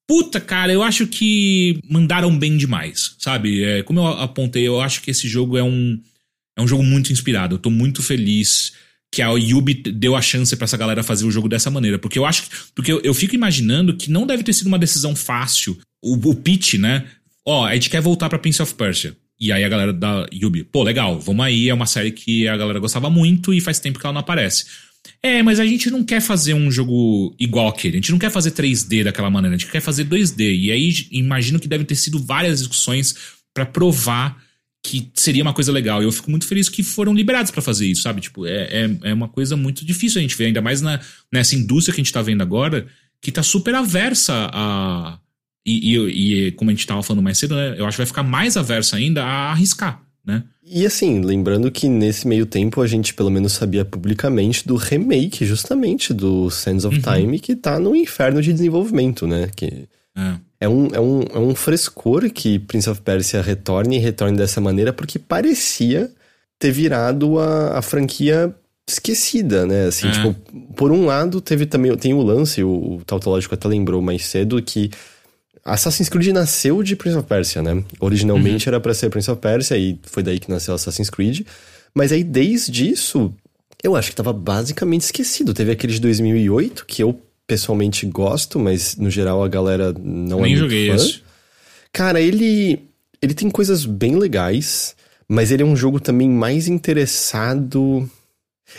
Puta, cara, eu acho que mandaram bem demais, sabe? É, como eu apontei, eu acho que esse jogo é um, é um jogo muito inspirado. Eu tô muito feliz que a Yubi deu a chance para essa galera fazer o jogo dessa maneira. Porque eu acho que. Porque eu, eu, fico imaginando que não deve ter sido uma decisão fácil. O, o pitch, né? Ó, a gente quer voltar pra Prince of Persia. E aí a galera da Yubi, pô, legal, vamos aí, é uma série que a galera gostava muito e faz tempo que ela não aparece. É, mas a gente não quer fazer um jogo igual aquele. A gente não quer fazer 3D daquela maneira. A gente quer fazer 2D. E aí imagino que devem ter sido várias discussões para provar que seria uma coisa legal. E eu fico muito feliz que foram liberados para fazer isso, sabe? Tipo, é, é, é, uma coisa muito difícil a gente ver, ainda mais na, nessa indústria que a gente tá vendo agora, que tá super aversa a. E, e, e como a gente tava falando mais cedo, né? Eu acho que vai ficar mais aversa ainda a arriscar né? E assim, lembrando que nesse meio tempo a gente pelo menos sabia publicamente do remake, justamente, do Sands of uhum. Time, que tá no inferno de desenvolvimento, né? Que é. É, um, é, um, é um frescor que Prince of Persia retorne e retorne dessa maneira, porque parecia ter virado a, a franquia esquecida, né? Assim, é. tipo, por um lado, teve também tem o lance, o, o Tautológico até lembrou mais cedo, que Assassin's Creed nasceu de Prince of Persia, né? Originalmente uhum. era para ser Prince of Persia e foi daí que nasceu Assassin's Creed. Mas aí desde isso, eu acho que tava basicamente esquecido. Teve aquele de 2008 que eu pessoalmente gosto, mas no geral a galera não Nem é muito joguei fã. Isso. Cara, ele ele tem coisas bem legais, mas ele é um jogo também mais interessado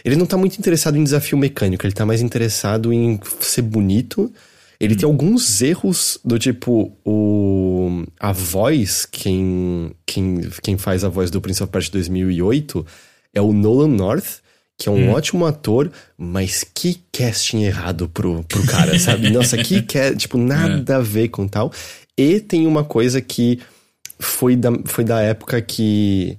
ele não tá muito interessado em desafio mecânico, ele tá mais interessado em ser bonito ele hum. tem alguns erros do tipo, o a voz, quem, quem, quem faz a voz do Prince of Persia 2008 é o Nolan North, que é um hum. ótimo ator, mas que casting errado pro, pro cara, sabe? Nossa, que que tipo, nada é. a ver com tal. E tem uma coisa que foi da, foi da época que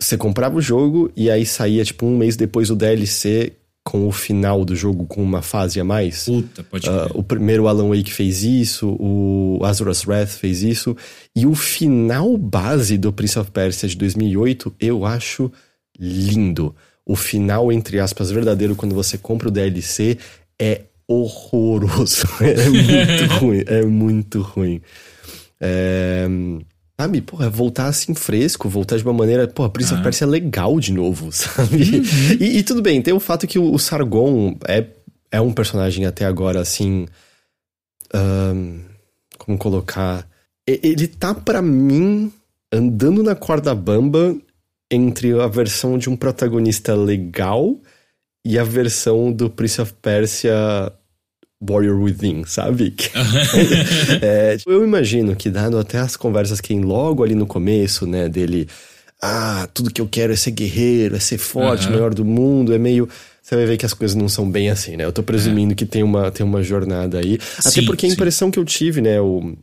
você comprava o jogo e aí saía, tipo, um mês depois o DLC com o final do jogo com uma fase a mais. Puta, pode uh, O primeiro Alan Wake fez isso, o Azura's Wrath fez isso, e o final base do Prince of Persia de 2008 eu acho lindo. O final, entre aspas, verdadeiro, quando você compra o DLC, é horroroso. é muito ruim, é muito ruim. É... sabe, porra, voltar assim fresco, voltar de uma maneira, porra, Prince ah. of Persia é legal de novo, sabe? Uhum. E, e, tudo bem, tem o fato que o, o, Sargon é, é um personagem até agora, assim. Um, como colocar? Ele tá para mim andando na corda bamba entre a versão de um protagonista legal e a versão do Prince of Persia Warrior Within, sabe? é, tipo, eu imagino que, dado até as conversas que tem logo ali no começo, né, dele. Ah, tudo que eu quero é ser guerreiro, é ser forte, uhum. maior do mundo, é meio. Você vai ver que as coisas não são bem assim, né? Eu tô presumindo é. que tem uma, tem uma jornada aí. Sim, até porque a impressão sim. que eu tive, né? O,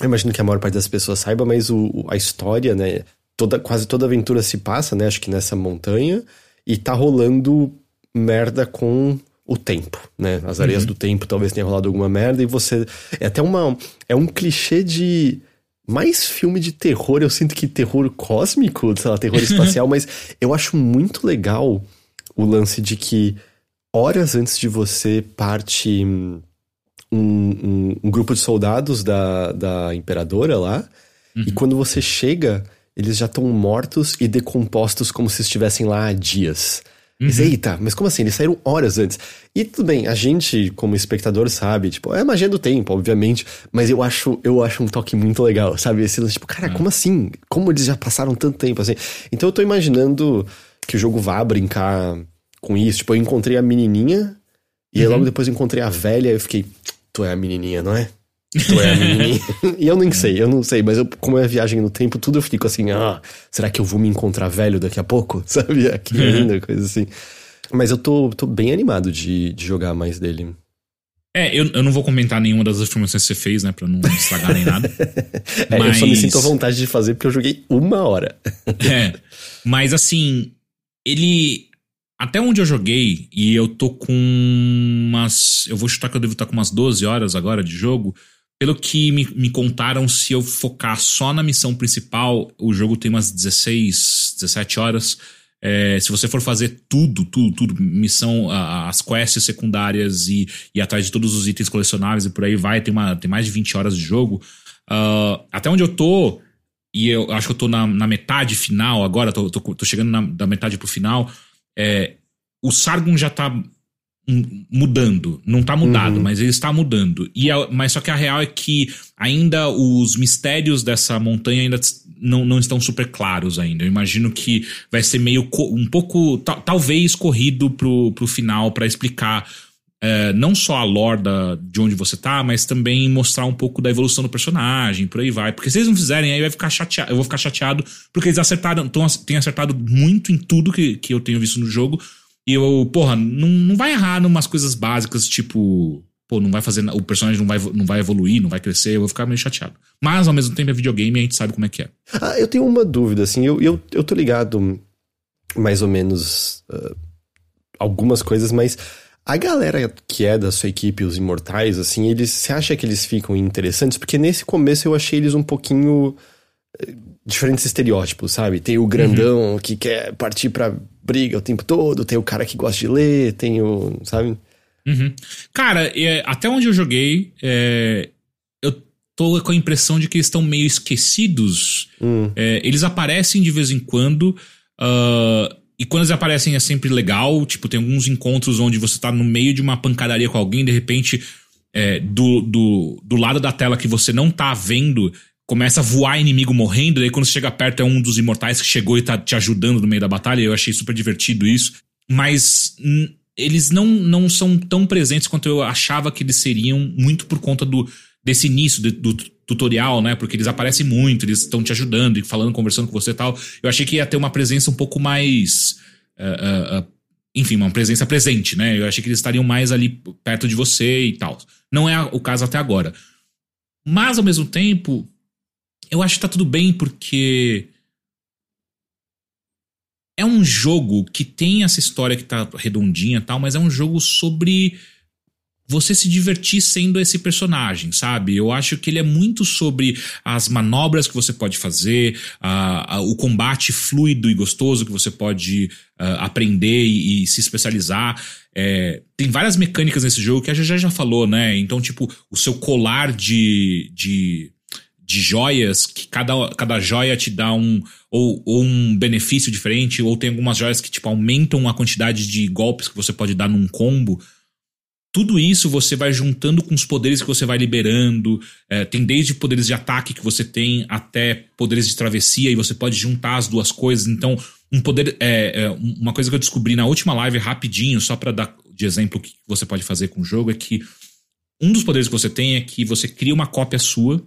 eu imagino que a maior parte das pessoas saiba, mas o, a história, né? Toda, quase toda aventura se passa, né? Acho que nessa montanha. E tá rolando merda com o tempo, né? As areias uhum. do tempo talvez tenha rolado alguma merda e você. É até uma. É um clichê de. Mais filme de terror, eu sinto que terror cósmico, sei lá, terror espacial, mas eu acho muito legal o lance de que horas antes de você parte um, um, um grupo de soldados da, da imperadora lá, uhum. e quando você chega, eles já estão mortos e decompostos como se estivessem lá há dias. Uhum. Mas, eita, mas como assim? Eles saíram horas antes. E tudo bem, a gente, como espectador, sabe, tipo, é magia do tempo, obviamente, mas eu acho, eu acho um toque muito legal, sabe? Esse tipo, cara, uhum. como assim? Como eles já passaram tanto tempo assim? Então eu tô imaginando que o jogo vá brincar com isso. Tipo, eu encontrei a menininha, e aí logo uhum. depois encontrei a velha, e eu fiquei, tu é a menininha, não é? É a e eu nem sei, eu não sei, mas eu, como é viagem no tempo, tudo eu fico assim, ah, será que eu vou me encontrar velho daqui a pouco? Sabe? Aqui ainda, uhum. coisa assim. Mas eu tô, tô bem animado de, de jogar mais dele. É, eu, eu não vou comentar nenhuma das afirmações que você fez, né? Pra não estragar nem nada. é, mas... Eu só me sinto à vontade de fazer porque eu joguei uma hora. é. Mas assim, ele. Até onde eu joguei, e eu tô com umas. Eu vou chutar que eu devo estar com umas 12 horas agora de jogo. Pelo que me, me contaram, se eu focar só na missão principal, o jogo tem umas 16, 17 horas. É, se você for fazer tudo, tudo, tudo, missão, as quests secundárias e, e atrás de todos os itens colecionáveis e por aí vai, tem, uma, tem mais de 20 horas de jogo. Uh, até onde eu tô, e eu acho que eu tô na, na metade final agora, tô, tô, tô chegando na, da metade pro final, é, o Sargon já tá mudando. Não tá mudado, uhum. mas ele está mudando. E a, mas só que a real é que ainda os mistérios dessa montanha ainda não, não estão super claros ainda. Eu imagino que vai ser meio um pouco, talvez corrido pro, pro final para explicar é, não só a lore da, de onde você tá, mas também mostrar um pouco da evolução do personagem, por aí vai. Porque se eles não fizerem, aí vai ficar chateado, eu vou ficar chateado, porque eles acertaram, tão, têm acertado muito em tudo que, que eu tenho visto no jogo. E eu, porra, não, não vai errar numas coisas básicas, tipo, pô, não vai fazer. O personagem não vai, não vai evoluir, não vai crescer, eu vou ficar meio chateado. Mas ao mesmo tempo é videogame e a gente sabe como é que é. Ah, eu tenho uma dúvida, assim, eu, eu, eu tô ligado mais ou menos uh, algumas coisas, mas a galera que é da sua equipe, os imortais, assim, eles. Você acha que eles ficam interessantes? Porque nesse começo eu achei eles um pouquinho. Uh, diferentes estereótipos, sabe? Tem o grandão uhum. que quer partir pra briga o tempo todo, tem o cara que gosta de ler, tem o. sabe? Uhum. Cara, é, até onde eu joguei, é, eu tô com a impressão de que eles estão meio esquecidos. Hum. É, eles aparecem de vez em quando. Uh, e quando eles aparecem é sempre legal. Tipo, tem alguns encontros onde você tá no meio de uma pancadaria com alguém, de repente. Do, do, do lado da tela que você não tá vendo, começa a voar inimigo morrendo, aí quando chega perto é um dos imortais que chegou e tá te ajudando no meio da batalha. Eu achei super divertido isso. Mas eles não, não são tão presentes quanto eu achava que eles seriam, muito por conta do desse início do, do tutorial, né? Porque eles aparecem muito, eles estão te ajudando e falando, conversando com você e tal. Eu achei que ia ter uma presença um pouco mais. Uh, uh, uh, enfim, uma presença presente, né? Eu achei que eles estariam mais ali perto de você e tal. Não é o caso até agora. Mas, ao mesmo tempo, eu acho que tá tudo bem porque é um jogo que tem essa história que tá redondinha e tal, mas é um jogo sobre você se divertir sendo esse personagem, sabe? Eu acho que ele é muito sobre as manobras que você pode fazer, o combate fluido e gostoso que você pode uh, aprender e, e, se especializar. É, tem várias mecânicas nesse jogo que a gente já falou, né? Então, tipo, o seu colar de, de de joias, que cada, cada joia te dá um ou, ou, um benefício diferente, ou tem algumas joias que tipo aumentam a quantidade de golpes que você pode dar num combo. Tudo isso você vai juntando com os poderes que você vai liberando. É, tem desde poderes de ataque que você tem até poderes de travessia, e você pode juntar as duas coisas. Então, um poder. É, é, uma coisa que eu descobri na última live, rapidinho, só para dar de exemplo o que você pode fazer com o jogo, é que um dos poderes que você tem é que você cria uma cópia sua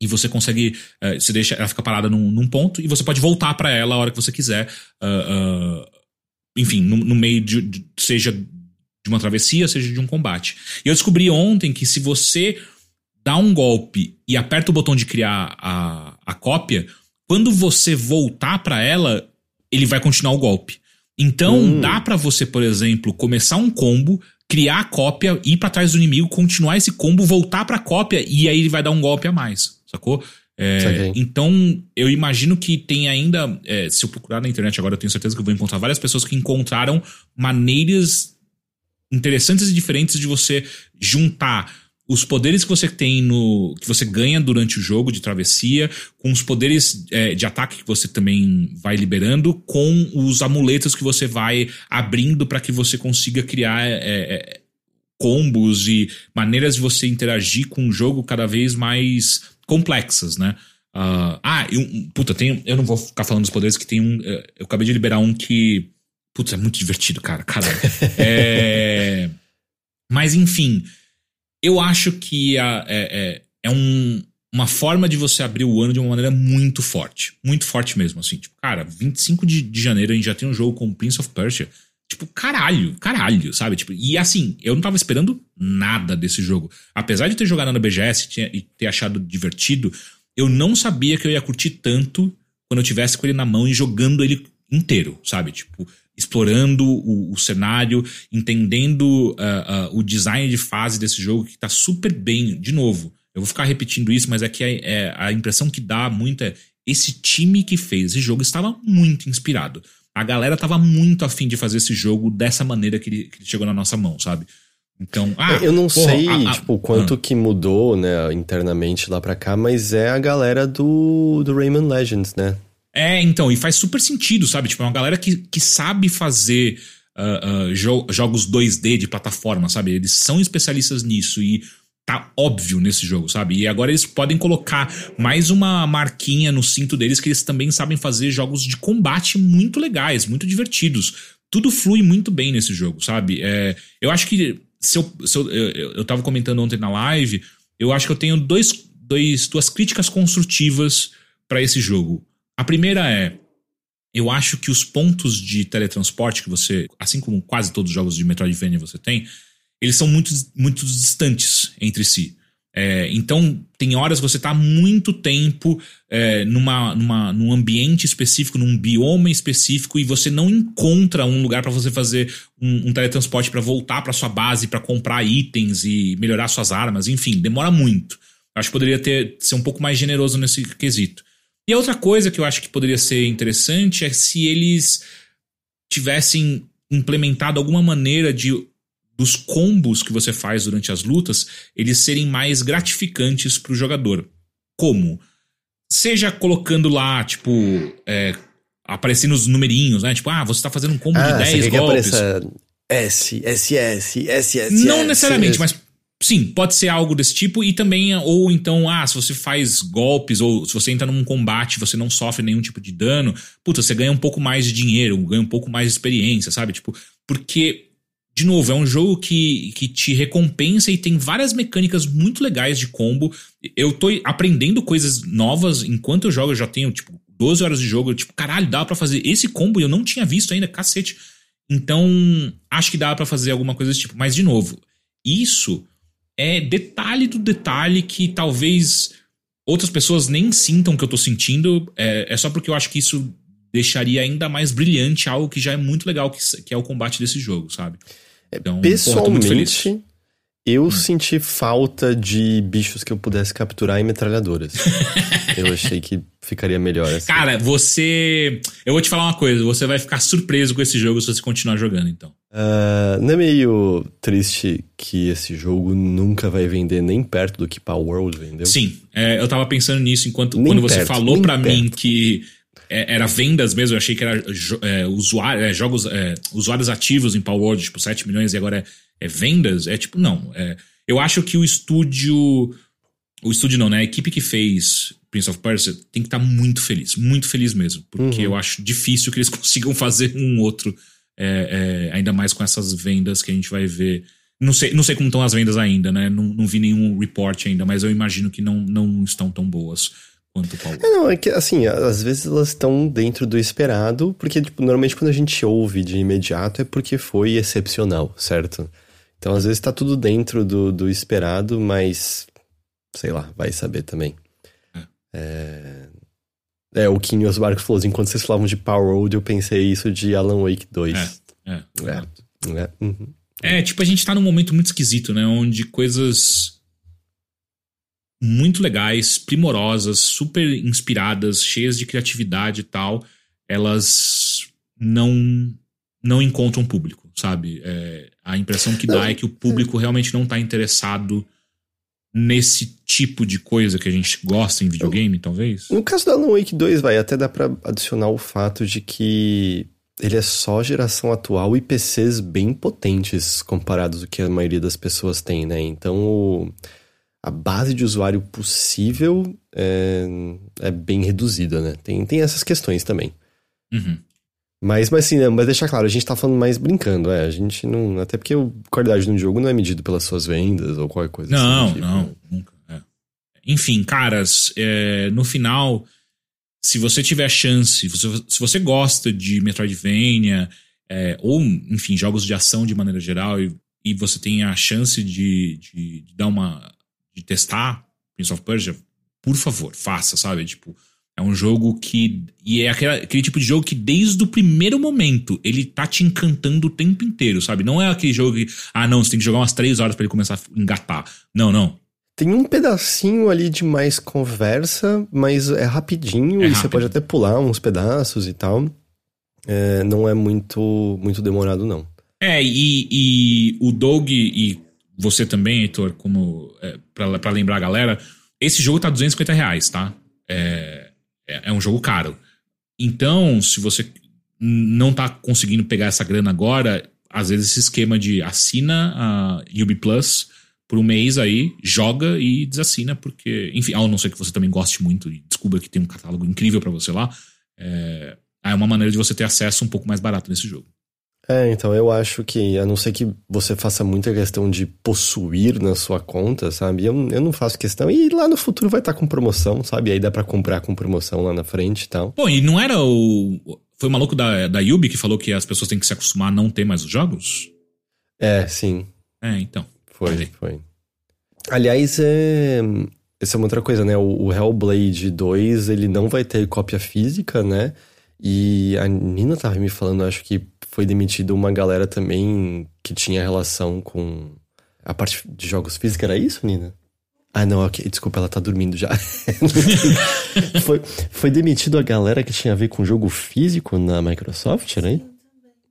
e você consegue. Uh, você deixa ela fica parada num, num, ponto e você pode voltar para ela a hora que você quiser. Uh, uh, enfim, no, no meio de, de, seja de uma travessia, seja de um combate. E eu descobri ontem que se você dá um golpe e aperta o botão de criar a, a cópia, quando você voltar para ela, ele vai continuar o golpe. Então, hum. dá para você, por exemplo, começar um combo, criar a cópia, ir para trás do inimigo, continuar esse combo, voltar pra cópia e aí ele vai dar um golpe a mais, sacou? É, então, eu imagino que tem ainda. É, se eu procurar na internet agora, eu tenho certeza que eu vou encontrar várias pessoas que encontraram maneiras interessantes e diferentes de você juntar os poderes que você tem no. que você ganha durante o jogo de travessia, com os poderes é, de ataque que você também vai liberando, com os amuletos que você vai abrindo para que você consiga criar é, é, combos e maneiras de você interagir com o jogo cada vez mais complexas, né? Uh, ah, eu, puta, tem, eu não vou ficar falando dos poderes que tem um. É, eu acabei de liberar um que. Putz, é muito divertido, cara. Caralho. é, mas enfim. Eu acho que a, é, é, é um, uma forma de você abrir o ano de uma maneira muito forte. Muito forte mesmo, assim. Tipo, cara, 25 de, de janeiro a gente já tem um jogo como Prince of Persia. Tipo, caralho, caralho, sabe? Tipo, e assim, eu não tava esperando nada desse jogo. Apesar de ter jogado na BGS e ter achado divertido, eu não sabia que eu ia curtir tanto quando eu tivesse com ele na mão e jogando ele inteiro, sabe? Tipo, explorando o, o cenário, entendendo uh, uh, o design de fase desse jogo, que tá super bem. De novo, eu vou ficar repetindo isso, mas é que é, a impressão que dá muito é esse time que fez esse jogo estava muito inspirado. A galera tava muito afim de fazer esse jogo dessa maneira que ele, que ele chegou na nossa mão, sabe? Então, ah, eu não porra, sei, a, a, tipo, quanto ah. que mudou, né, internamente lá pra cá, mas é a galera do, do Rayman Legends, né? É, então, e faz super sentido, sabe? Tipo, é uma galera que, que sabe fazer uh, uh, jo jogos 2D de plataforma, sabe? Eles são especialistas nisso e tá óbvio nesse jogo, sabe? E agora eles podem colocar mais uma marquinha no cinto deles que eles também sabem fazer jogos de combate muito legais, muito divertidos. Tudo flui muito bem nesse jogo, sabe? É, eu acho que se eu, se eu, eu, eu tava comentando ontem na live, eu acho que eu tenho dois, dois duas críticas construtivas para esse jogo. A primeira é. Eu acho que os pontos de teletransporte que você, assim como quase todos os jogos de Metroidvania você tem, eles são muito, muito distantes entre si. É, então, tem horas você está muito tempo é, numa, numa, num ambiente específico, num bioma específico, e você não encontra um lugar para você fazer um, um teletransporte para voltar para sua base, para comprar itens e melhorar suas armas, enfim, demora muito. Acho que poderia ter, ser um pouco mais generoso nesse quesito. E a outra coisa que eu acho que poderia ser interessante é se eles tivessem implementado alguma maneira de dos combos que você faz durante as lutas eles serem mais gratificantes para o jogador. Como? Seja colocando lá, tipo, é, aparecendo os numerinhos, né? Tipo, ah, você tá fazendo um combo ah, de 10 golpes. S, SS, SS. Não necessariamente, mas Sim, pode ser algo desse tipo e também, ou então, ah, se você faz golpes ou se você entra num combate você não sofre nenhum tipo de dano, puta, você ganha um pouco mais de dinheiro, ganha um pouco mais de experiência, sabe? Tipo, porque, de novo, é um jogo que, que te recompensa e tem várias mecânicas muito legais de combo. Eu tô aprendendo coisas novas enquanto eu jogo, eu já tenho, tipo, 12 horas de jogo, eu, tipo, caralho, dá para fazer esse combo e eu não tinha visto ainda, cacete. Então, acho que dá para fazer alguma coisa desse tipo. Mas, de novo, isso é detalhe do detalhe que talvez outras pessoas nem sintam que eu tô sentindo. É, é só porque eu acho que isso deixaria ainda mais brilhante algo que já é muito legal, que, que é o combate desse jogo, sabe? É, então, Pessoalmente, porra, eu hum. senti falta de bichos que eu pudesse capturar em metralhadoras. eu achei que ficaria melhor assim. Cara, você. Eu vou te falar uma coisa, você vai ficar surpreso com esse jogo se você continuar jogando, então. Uh, não é meio triste que esse jogo nunca vai vender nem perto do que Power World vendeu? Sim, é, eu tava pensando nisso enquanto quando você perto, falou para mim que é, era vendas mesmo, eu achei que era é, usuário, é, jogos, é, usuários ativos em Power World, tipo 7 milhões e agora é, vendas. É tipo, não. eu acho que o estúdio. O estúdio não, né? A equipe que fez Prince of Persia tem que estar tá muito feliz, muito feliz mesmo. Porque uhum. eu acho difícil que eles consigam fazer um outro, ainda mais com essas vendas que a gente vai ver. Não sei, não sei como estão as vendas ainda, né? Não, não vi nenhum report ainda, mas eu imagino que não, não estão tão boas quanto Paulo. É, não, é que assim, às vezes elas estão dentro do esperado, porque, tipo, normalmente quando a gente ouve de imediato é porque foi excepcional, certo? Então, às vezes tá tudo dentro do, do esperado, mas sei lá, vai saber também. É. é... É, o Kim Osbarco falou assim, enquanto vocês falavam de Power Road, eu pensei isso de Alan Wake 2. É, é. É, é, uhum. é, tipo, a gente tá num momento muito esquisito, né? Onde coisas muito legais, primorosas, super inspiradas, cheias de criatividade e tal, elas não não encontram público, sabe? É, a impressão que dá é que o público realmente não tá interessado nesse tipo de coisa que a gente gosta em videogame, talvez. No caso do Alan Wake 2, vai, até dá pra adicionar o fato de que ele é só geração atual e PCs bem potentes comparados ao que a maioria das pessoas tem, né? Então o a base de usuário possível é, é bem reduzida, né? Tem, tem essas questões também. Uhum. Mas, mas assim, né? mas deixar claro, a gente tá falando mais brincando, é. A gente não. Até porque a qualidade de um jogo não é medido pelas suas vendas ou qualquer coisa não, assim. Tipo. Não, nunca. É. Enfim, caras, é, no final, se você tiver chance, se você, se você gosta de Metroidvania, é, ou, enfim, jogos de ação de maneira geral, e, e você tem a chance de, de, de dar uma de testar Prince of Persia, por favor, faça, sabe? Tipo, é um jogo que. E é aquele, aquele tipo de jogo que, desde o primeiro momento, ele tá te encantando o tempo inteiro, sabe? Não é aquele jogo que. Ah, não, você tem que jogar umas três horas para ele começar a engatar. Não, não. Tem um pedacinho ali de mais conversa, mas é rapidinho é e rápido. você pode até pular uns pedaços e tal. É, não é muito, muito demorado, não. É, e, e o Doug e você também, Heitor, como é, para lembrar a galera, esse jogo tá 250 reais, tá? É, é, é, um jogo caro. Então, se você não tá conseguindo pegar essa grana agora, às vezes esse esquema de assina a Ubi Plus por um mês aí, joga e desassina, porque, enfim, a não ser que você também goste muito e descubra que tem um catálogo incrível para você lá, é, é uma maneira de você ter acesso um pouco mais barato nesse jogo. É, então eu acho que, a não ser que você faça muita questão de possuir na sua conta, sabe? Eu, eu não faço questão. E lá no futuro vai estar tá com promoção, sabe? Aí dá para comprar com promoção lá na frente e tal. Pô, e não era o. Foi o maluco da, da Yubi que falou que as pessoas têm que se acostumar a não ter mais os jogos? É, sim. É, então. Foi, foi. Aliás, é. Essa é uma outra coisa, né? O, o Hellblade 2, ele não vai ter cópia física, né? E a Nina tava me falando, acho que foi demitido uma galera também que tinha relação com a parte de jogos físicos. Era isso, Nina? Ah, não, ok. Desculpa, ela tá dormindo já. foi, foi demitido a galera que tinha a ver com jogo físico na Microsoft, né?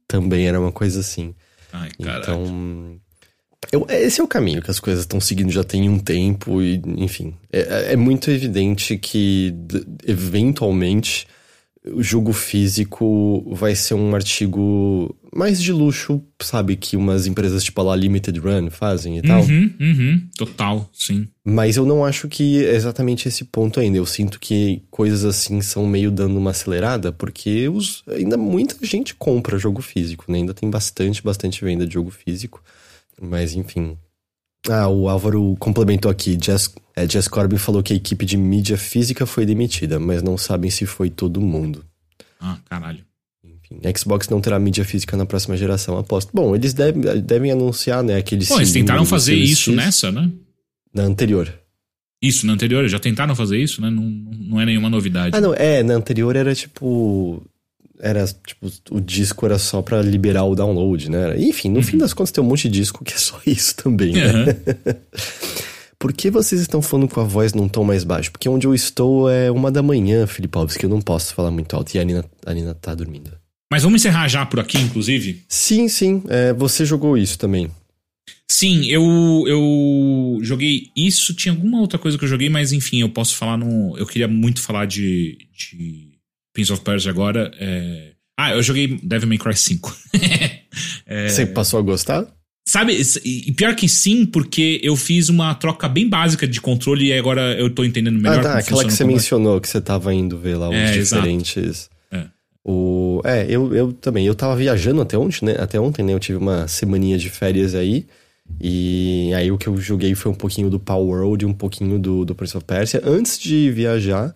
Também era uma coisa assim. Ai, então. Eu, esse é o caminho que as coisas estão seguindo já tem um tempo, e, enfim. É, é muito evidente que, eventualmente, o jogo físico vai ser um artigo mais de luxo, sabe? Que umas empresas tipo a lá Limited Run fazem e tal. Uhum, uhum, total, sim. Mas eu não acho que é exatamente esse ponto ainda. Eu sinto que coisas assim são meio dando uma acelerada, porque os, ainda muita gente compra jogo físico, né? Ainda tem bastante, bastante venda de jogo físico. Mas enfim, ah, o Álvaro complementou aqui. Jess, é, Jess Corbin falou que a equipe de mídia física foi demitida, mas não sabem se foi todo mundo. Ah, caralho. Enfim, Xbox não terá mídia física na próxima geração, aposto. Bom, eles devem, devem anunciar, né, aqueles. Bom, eles tentaram fazer isso nessa, né? Na anterior. Isso, na anterior, já tentaram fazer isso, né? Não, não é nenhuma novidade. Ah, não, é, na anterior era tipo era tipo o disco era só para liberar o download, né? Enfim, no uhum. fim das contas tem um monte de disco que é só isso também, né? Uhum. Por que vocês estão falando com a voz num tom mais baixo? Porque onde eu estou é uma da manhã, Filipovski, que eu não posso falar muito alto e a Nina, a Nina tá dormindo. Mas vamos encerrar já por aqui, inclusive? Sim, sim. É, você jogou isso também. Sim, eu, eu joguei isso. Tinha alguma outra coisa que eu joguei, mas enfim, eu posso falar no. Eu queria muito falar de, de Prince of Persia agora. É... Ah, eu joguei Devil May Cry 5. é... Você passou a gostar? Sabe, e pior que sim, porque eu fiz uma troca bem básica de controle e agora eu tô entendendo melhor. Ah, tá, aquela que você mencionou, que você tava indo ver lá os é, diferentes. É. O, é, eu, eu também. Eu tava viajando até ontem, né? Até ontem, né? Eu tive uma semaninha de férias aí. E aí o que eu joguei foi um pouquinho do Power World e um pouquinho do, do Prince of Persia. Antes de viajar,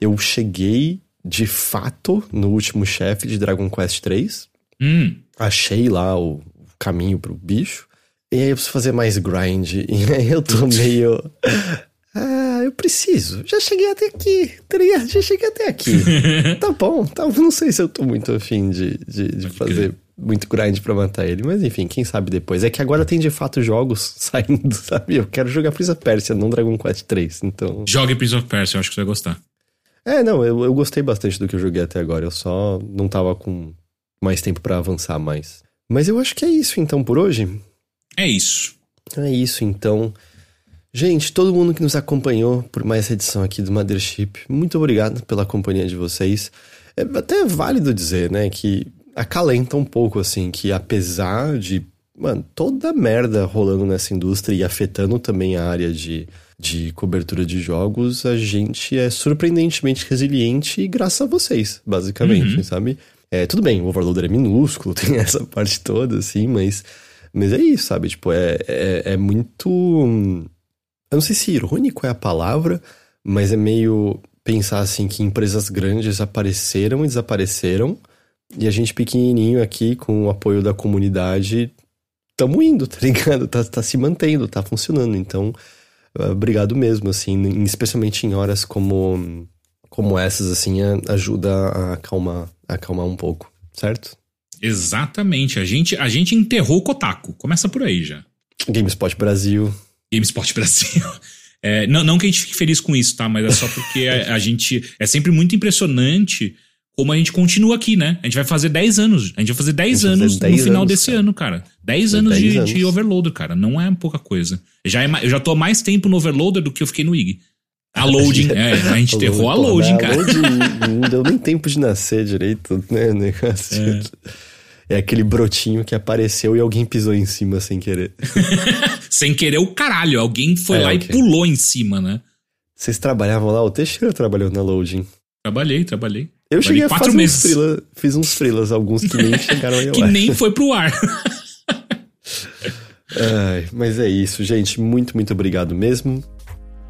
eu cheguei de fato no último chefe de Dragon Quest 3. Hum. Achei lá o, caminho pro bicho. E aí eu preciso fazer mais grind. E aí eu tô meio. Ah, eu preciso. Já cheguei até aqui, tá ligado? Já cheguei até aqui. tá bom, tá, não sei se eu tô muito afim de, de, de fazer muito grind pra matar ele. Mas enfim, quem sabe depois. É que agora tem de fato jogos saindo, sabe? Eu quero jogar Prince of Persia, não Dragon Quest 3, então... Jogue Prince of Persia, eu acho que você vai gostar. É, não, eu, eu gostei bastante do que eu joguei até agora. Eu só não tava com mais tempo para avançar mais. Mas eu acho que é isso então por hoje. É isso. É isso então. Gente, todo mundo que nos acompanhou por mais essa edição aqui do Mothership, muito obrigado pela companhia de vocês. É até válido dizer, né, que acalenta um pouco, assim, que apesar de, mano, toda a merda rolando nessa indústria e afetando também a área de, de cobertura de jogos, a gente é surpreendentemente resiliente e graças a vocês, basicamente, uhum. sabe? É, tudo bem, o overloader é minúsculo, tem essa parte toda, assim, mas, mas é isso, sabe? Tipo, é, é, é muito. Eu não sei se irônico é a palavra, mas é meio pensar assim que empresas grandes apareceram e desapareceram, e a gente pequenininho aqui, com o apoio da comunidade, estamos indo, tá ligado? Tá, tá se mantendo, tá funcionando. Então, obrigado mesmo, assim, especialmente em horas como como essas, assim, ajuda a acalmar, acalmar um pouco, certo? Exatamente. A gente, a gente enterrou o Kotaku. Começa por aí já. GameSpot Brasil. GameSpot Brasil. É, não, não que a gente fique feliz com isso, tá? Mas é só porque a, a, gente. É sempre muito impressionante como a gente continua aqui, né? A gente vai fazer 10 anos. A gente vai fazer 10 anos fazer 10 no final anos, desse cara. ano, cara. 10 anos, 10 de, anos. de Overloader, cara. Não é pouca coisa. Já é, eu já tô há mais tempo no Overloader do que eu fiquei no IG. A loading, é, a gente enterrou a loading, cara. A loading não deu nem tempo de nascer direito, né? O negócio. É. é aquele brotinho que apareceu e alguém pisou em cima sem querer. sem querer o caralho. Alguém foi é, lá okay. e pulou em cima, né? Vocês trabalhavam lá? O Teixeira trabalhou na loading. Trabalhei, trabalhei. Eu trabalhei cheguei a fazer meses. uns frila, fiz uns frilas, alguns que nem chegaram aí Que nem foi pro ar. Ai, mas é isso, gente. Muito, muito obrigado mesmo.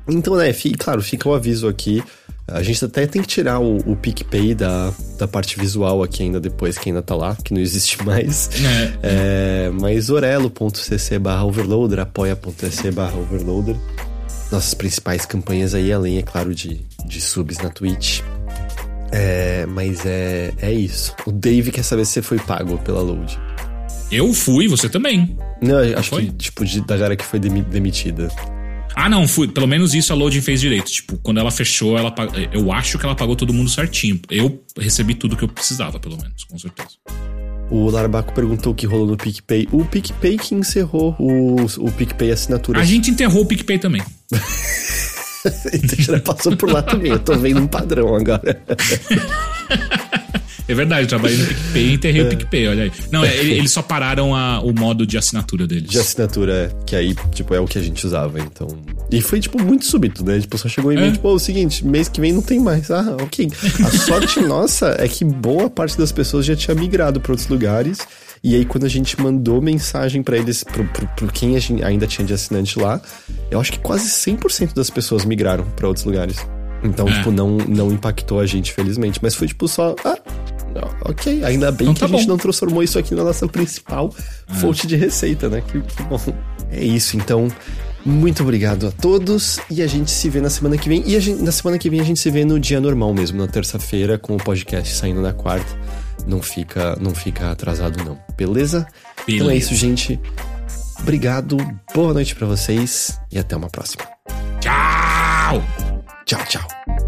Então, né, fica, claro, fica o aviso aqui. A gente até tem que tirar o, o PicPay da, da parte visual aqui ainda depois, que ainda tá lá, que não existe mais. É. É, mas orelo.cc barra overloader, apoia.se barra overloader. Nossas principais campanhas aí, além, é claro, de, de subs na Twitch. É, mas é, é isso. O Dave quer saber se você foi pago pela load. Eu fui, você também. Não, acho foi? que, tipo, de, da galera que foi demitida. Ah, não, fui. Pelo menos isso a Loading fez direito. Tipo, quando ela fechou, ela eu acho que ela pagou todo mundo certinho. Eu recebi tudo que eu precisava, pelo menos, com certeza. O Larbaco perguntou o que rolou no PicPay. O PicPay que encerrou o, o PicPay assinatura. A gente enterrou o PicPay também. então já passou por lá também. Eu tô vendo um padrão agora. É verdade, eu trabalhei no PicPay e enterrei é. o PicPay, olha aí. Não, é, eles só pararam a, o modo de assinatura deles. De assinatura, é. Que aí, tipo, é o que a gente usava, então. E foi, tipo, muito súbito, né? Tipo, só chegou em mim, é. tipo, oh, o seguinte, mês que vem não tem mais. Ah, ok. A sorte nossa é que boa parte das pessoas já tinha migrado para outros lugares. E aí, quando a gente mandou mensagem para eles, pro, pro, pro, quem ainda tinha de assinante lá, eu acho que quase 100% das pessoas migraram para outros lugares. Então, é. tipo, não, não impactou a gente, felizmente. Mas foi, tipo, só. Ah, ok, ainda bem então, que tá a gente bom. não transformou isso aqui na nossa principal é. fonte de receita, né? Que, que bom. É isso, então. Muito obrigado a todos e a gente se vê na semana que vem. E gente, na semana que vem a gente se vê no dia normal mesmo, na terça-feira, com o podcast saindo na quarta. Não fica, não fica atrasado não, beleza? beleza? Então é isso, gente. Obrigado, boa noite para vocês e até uma próxima. Tchau! Tchau, tchau.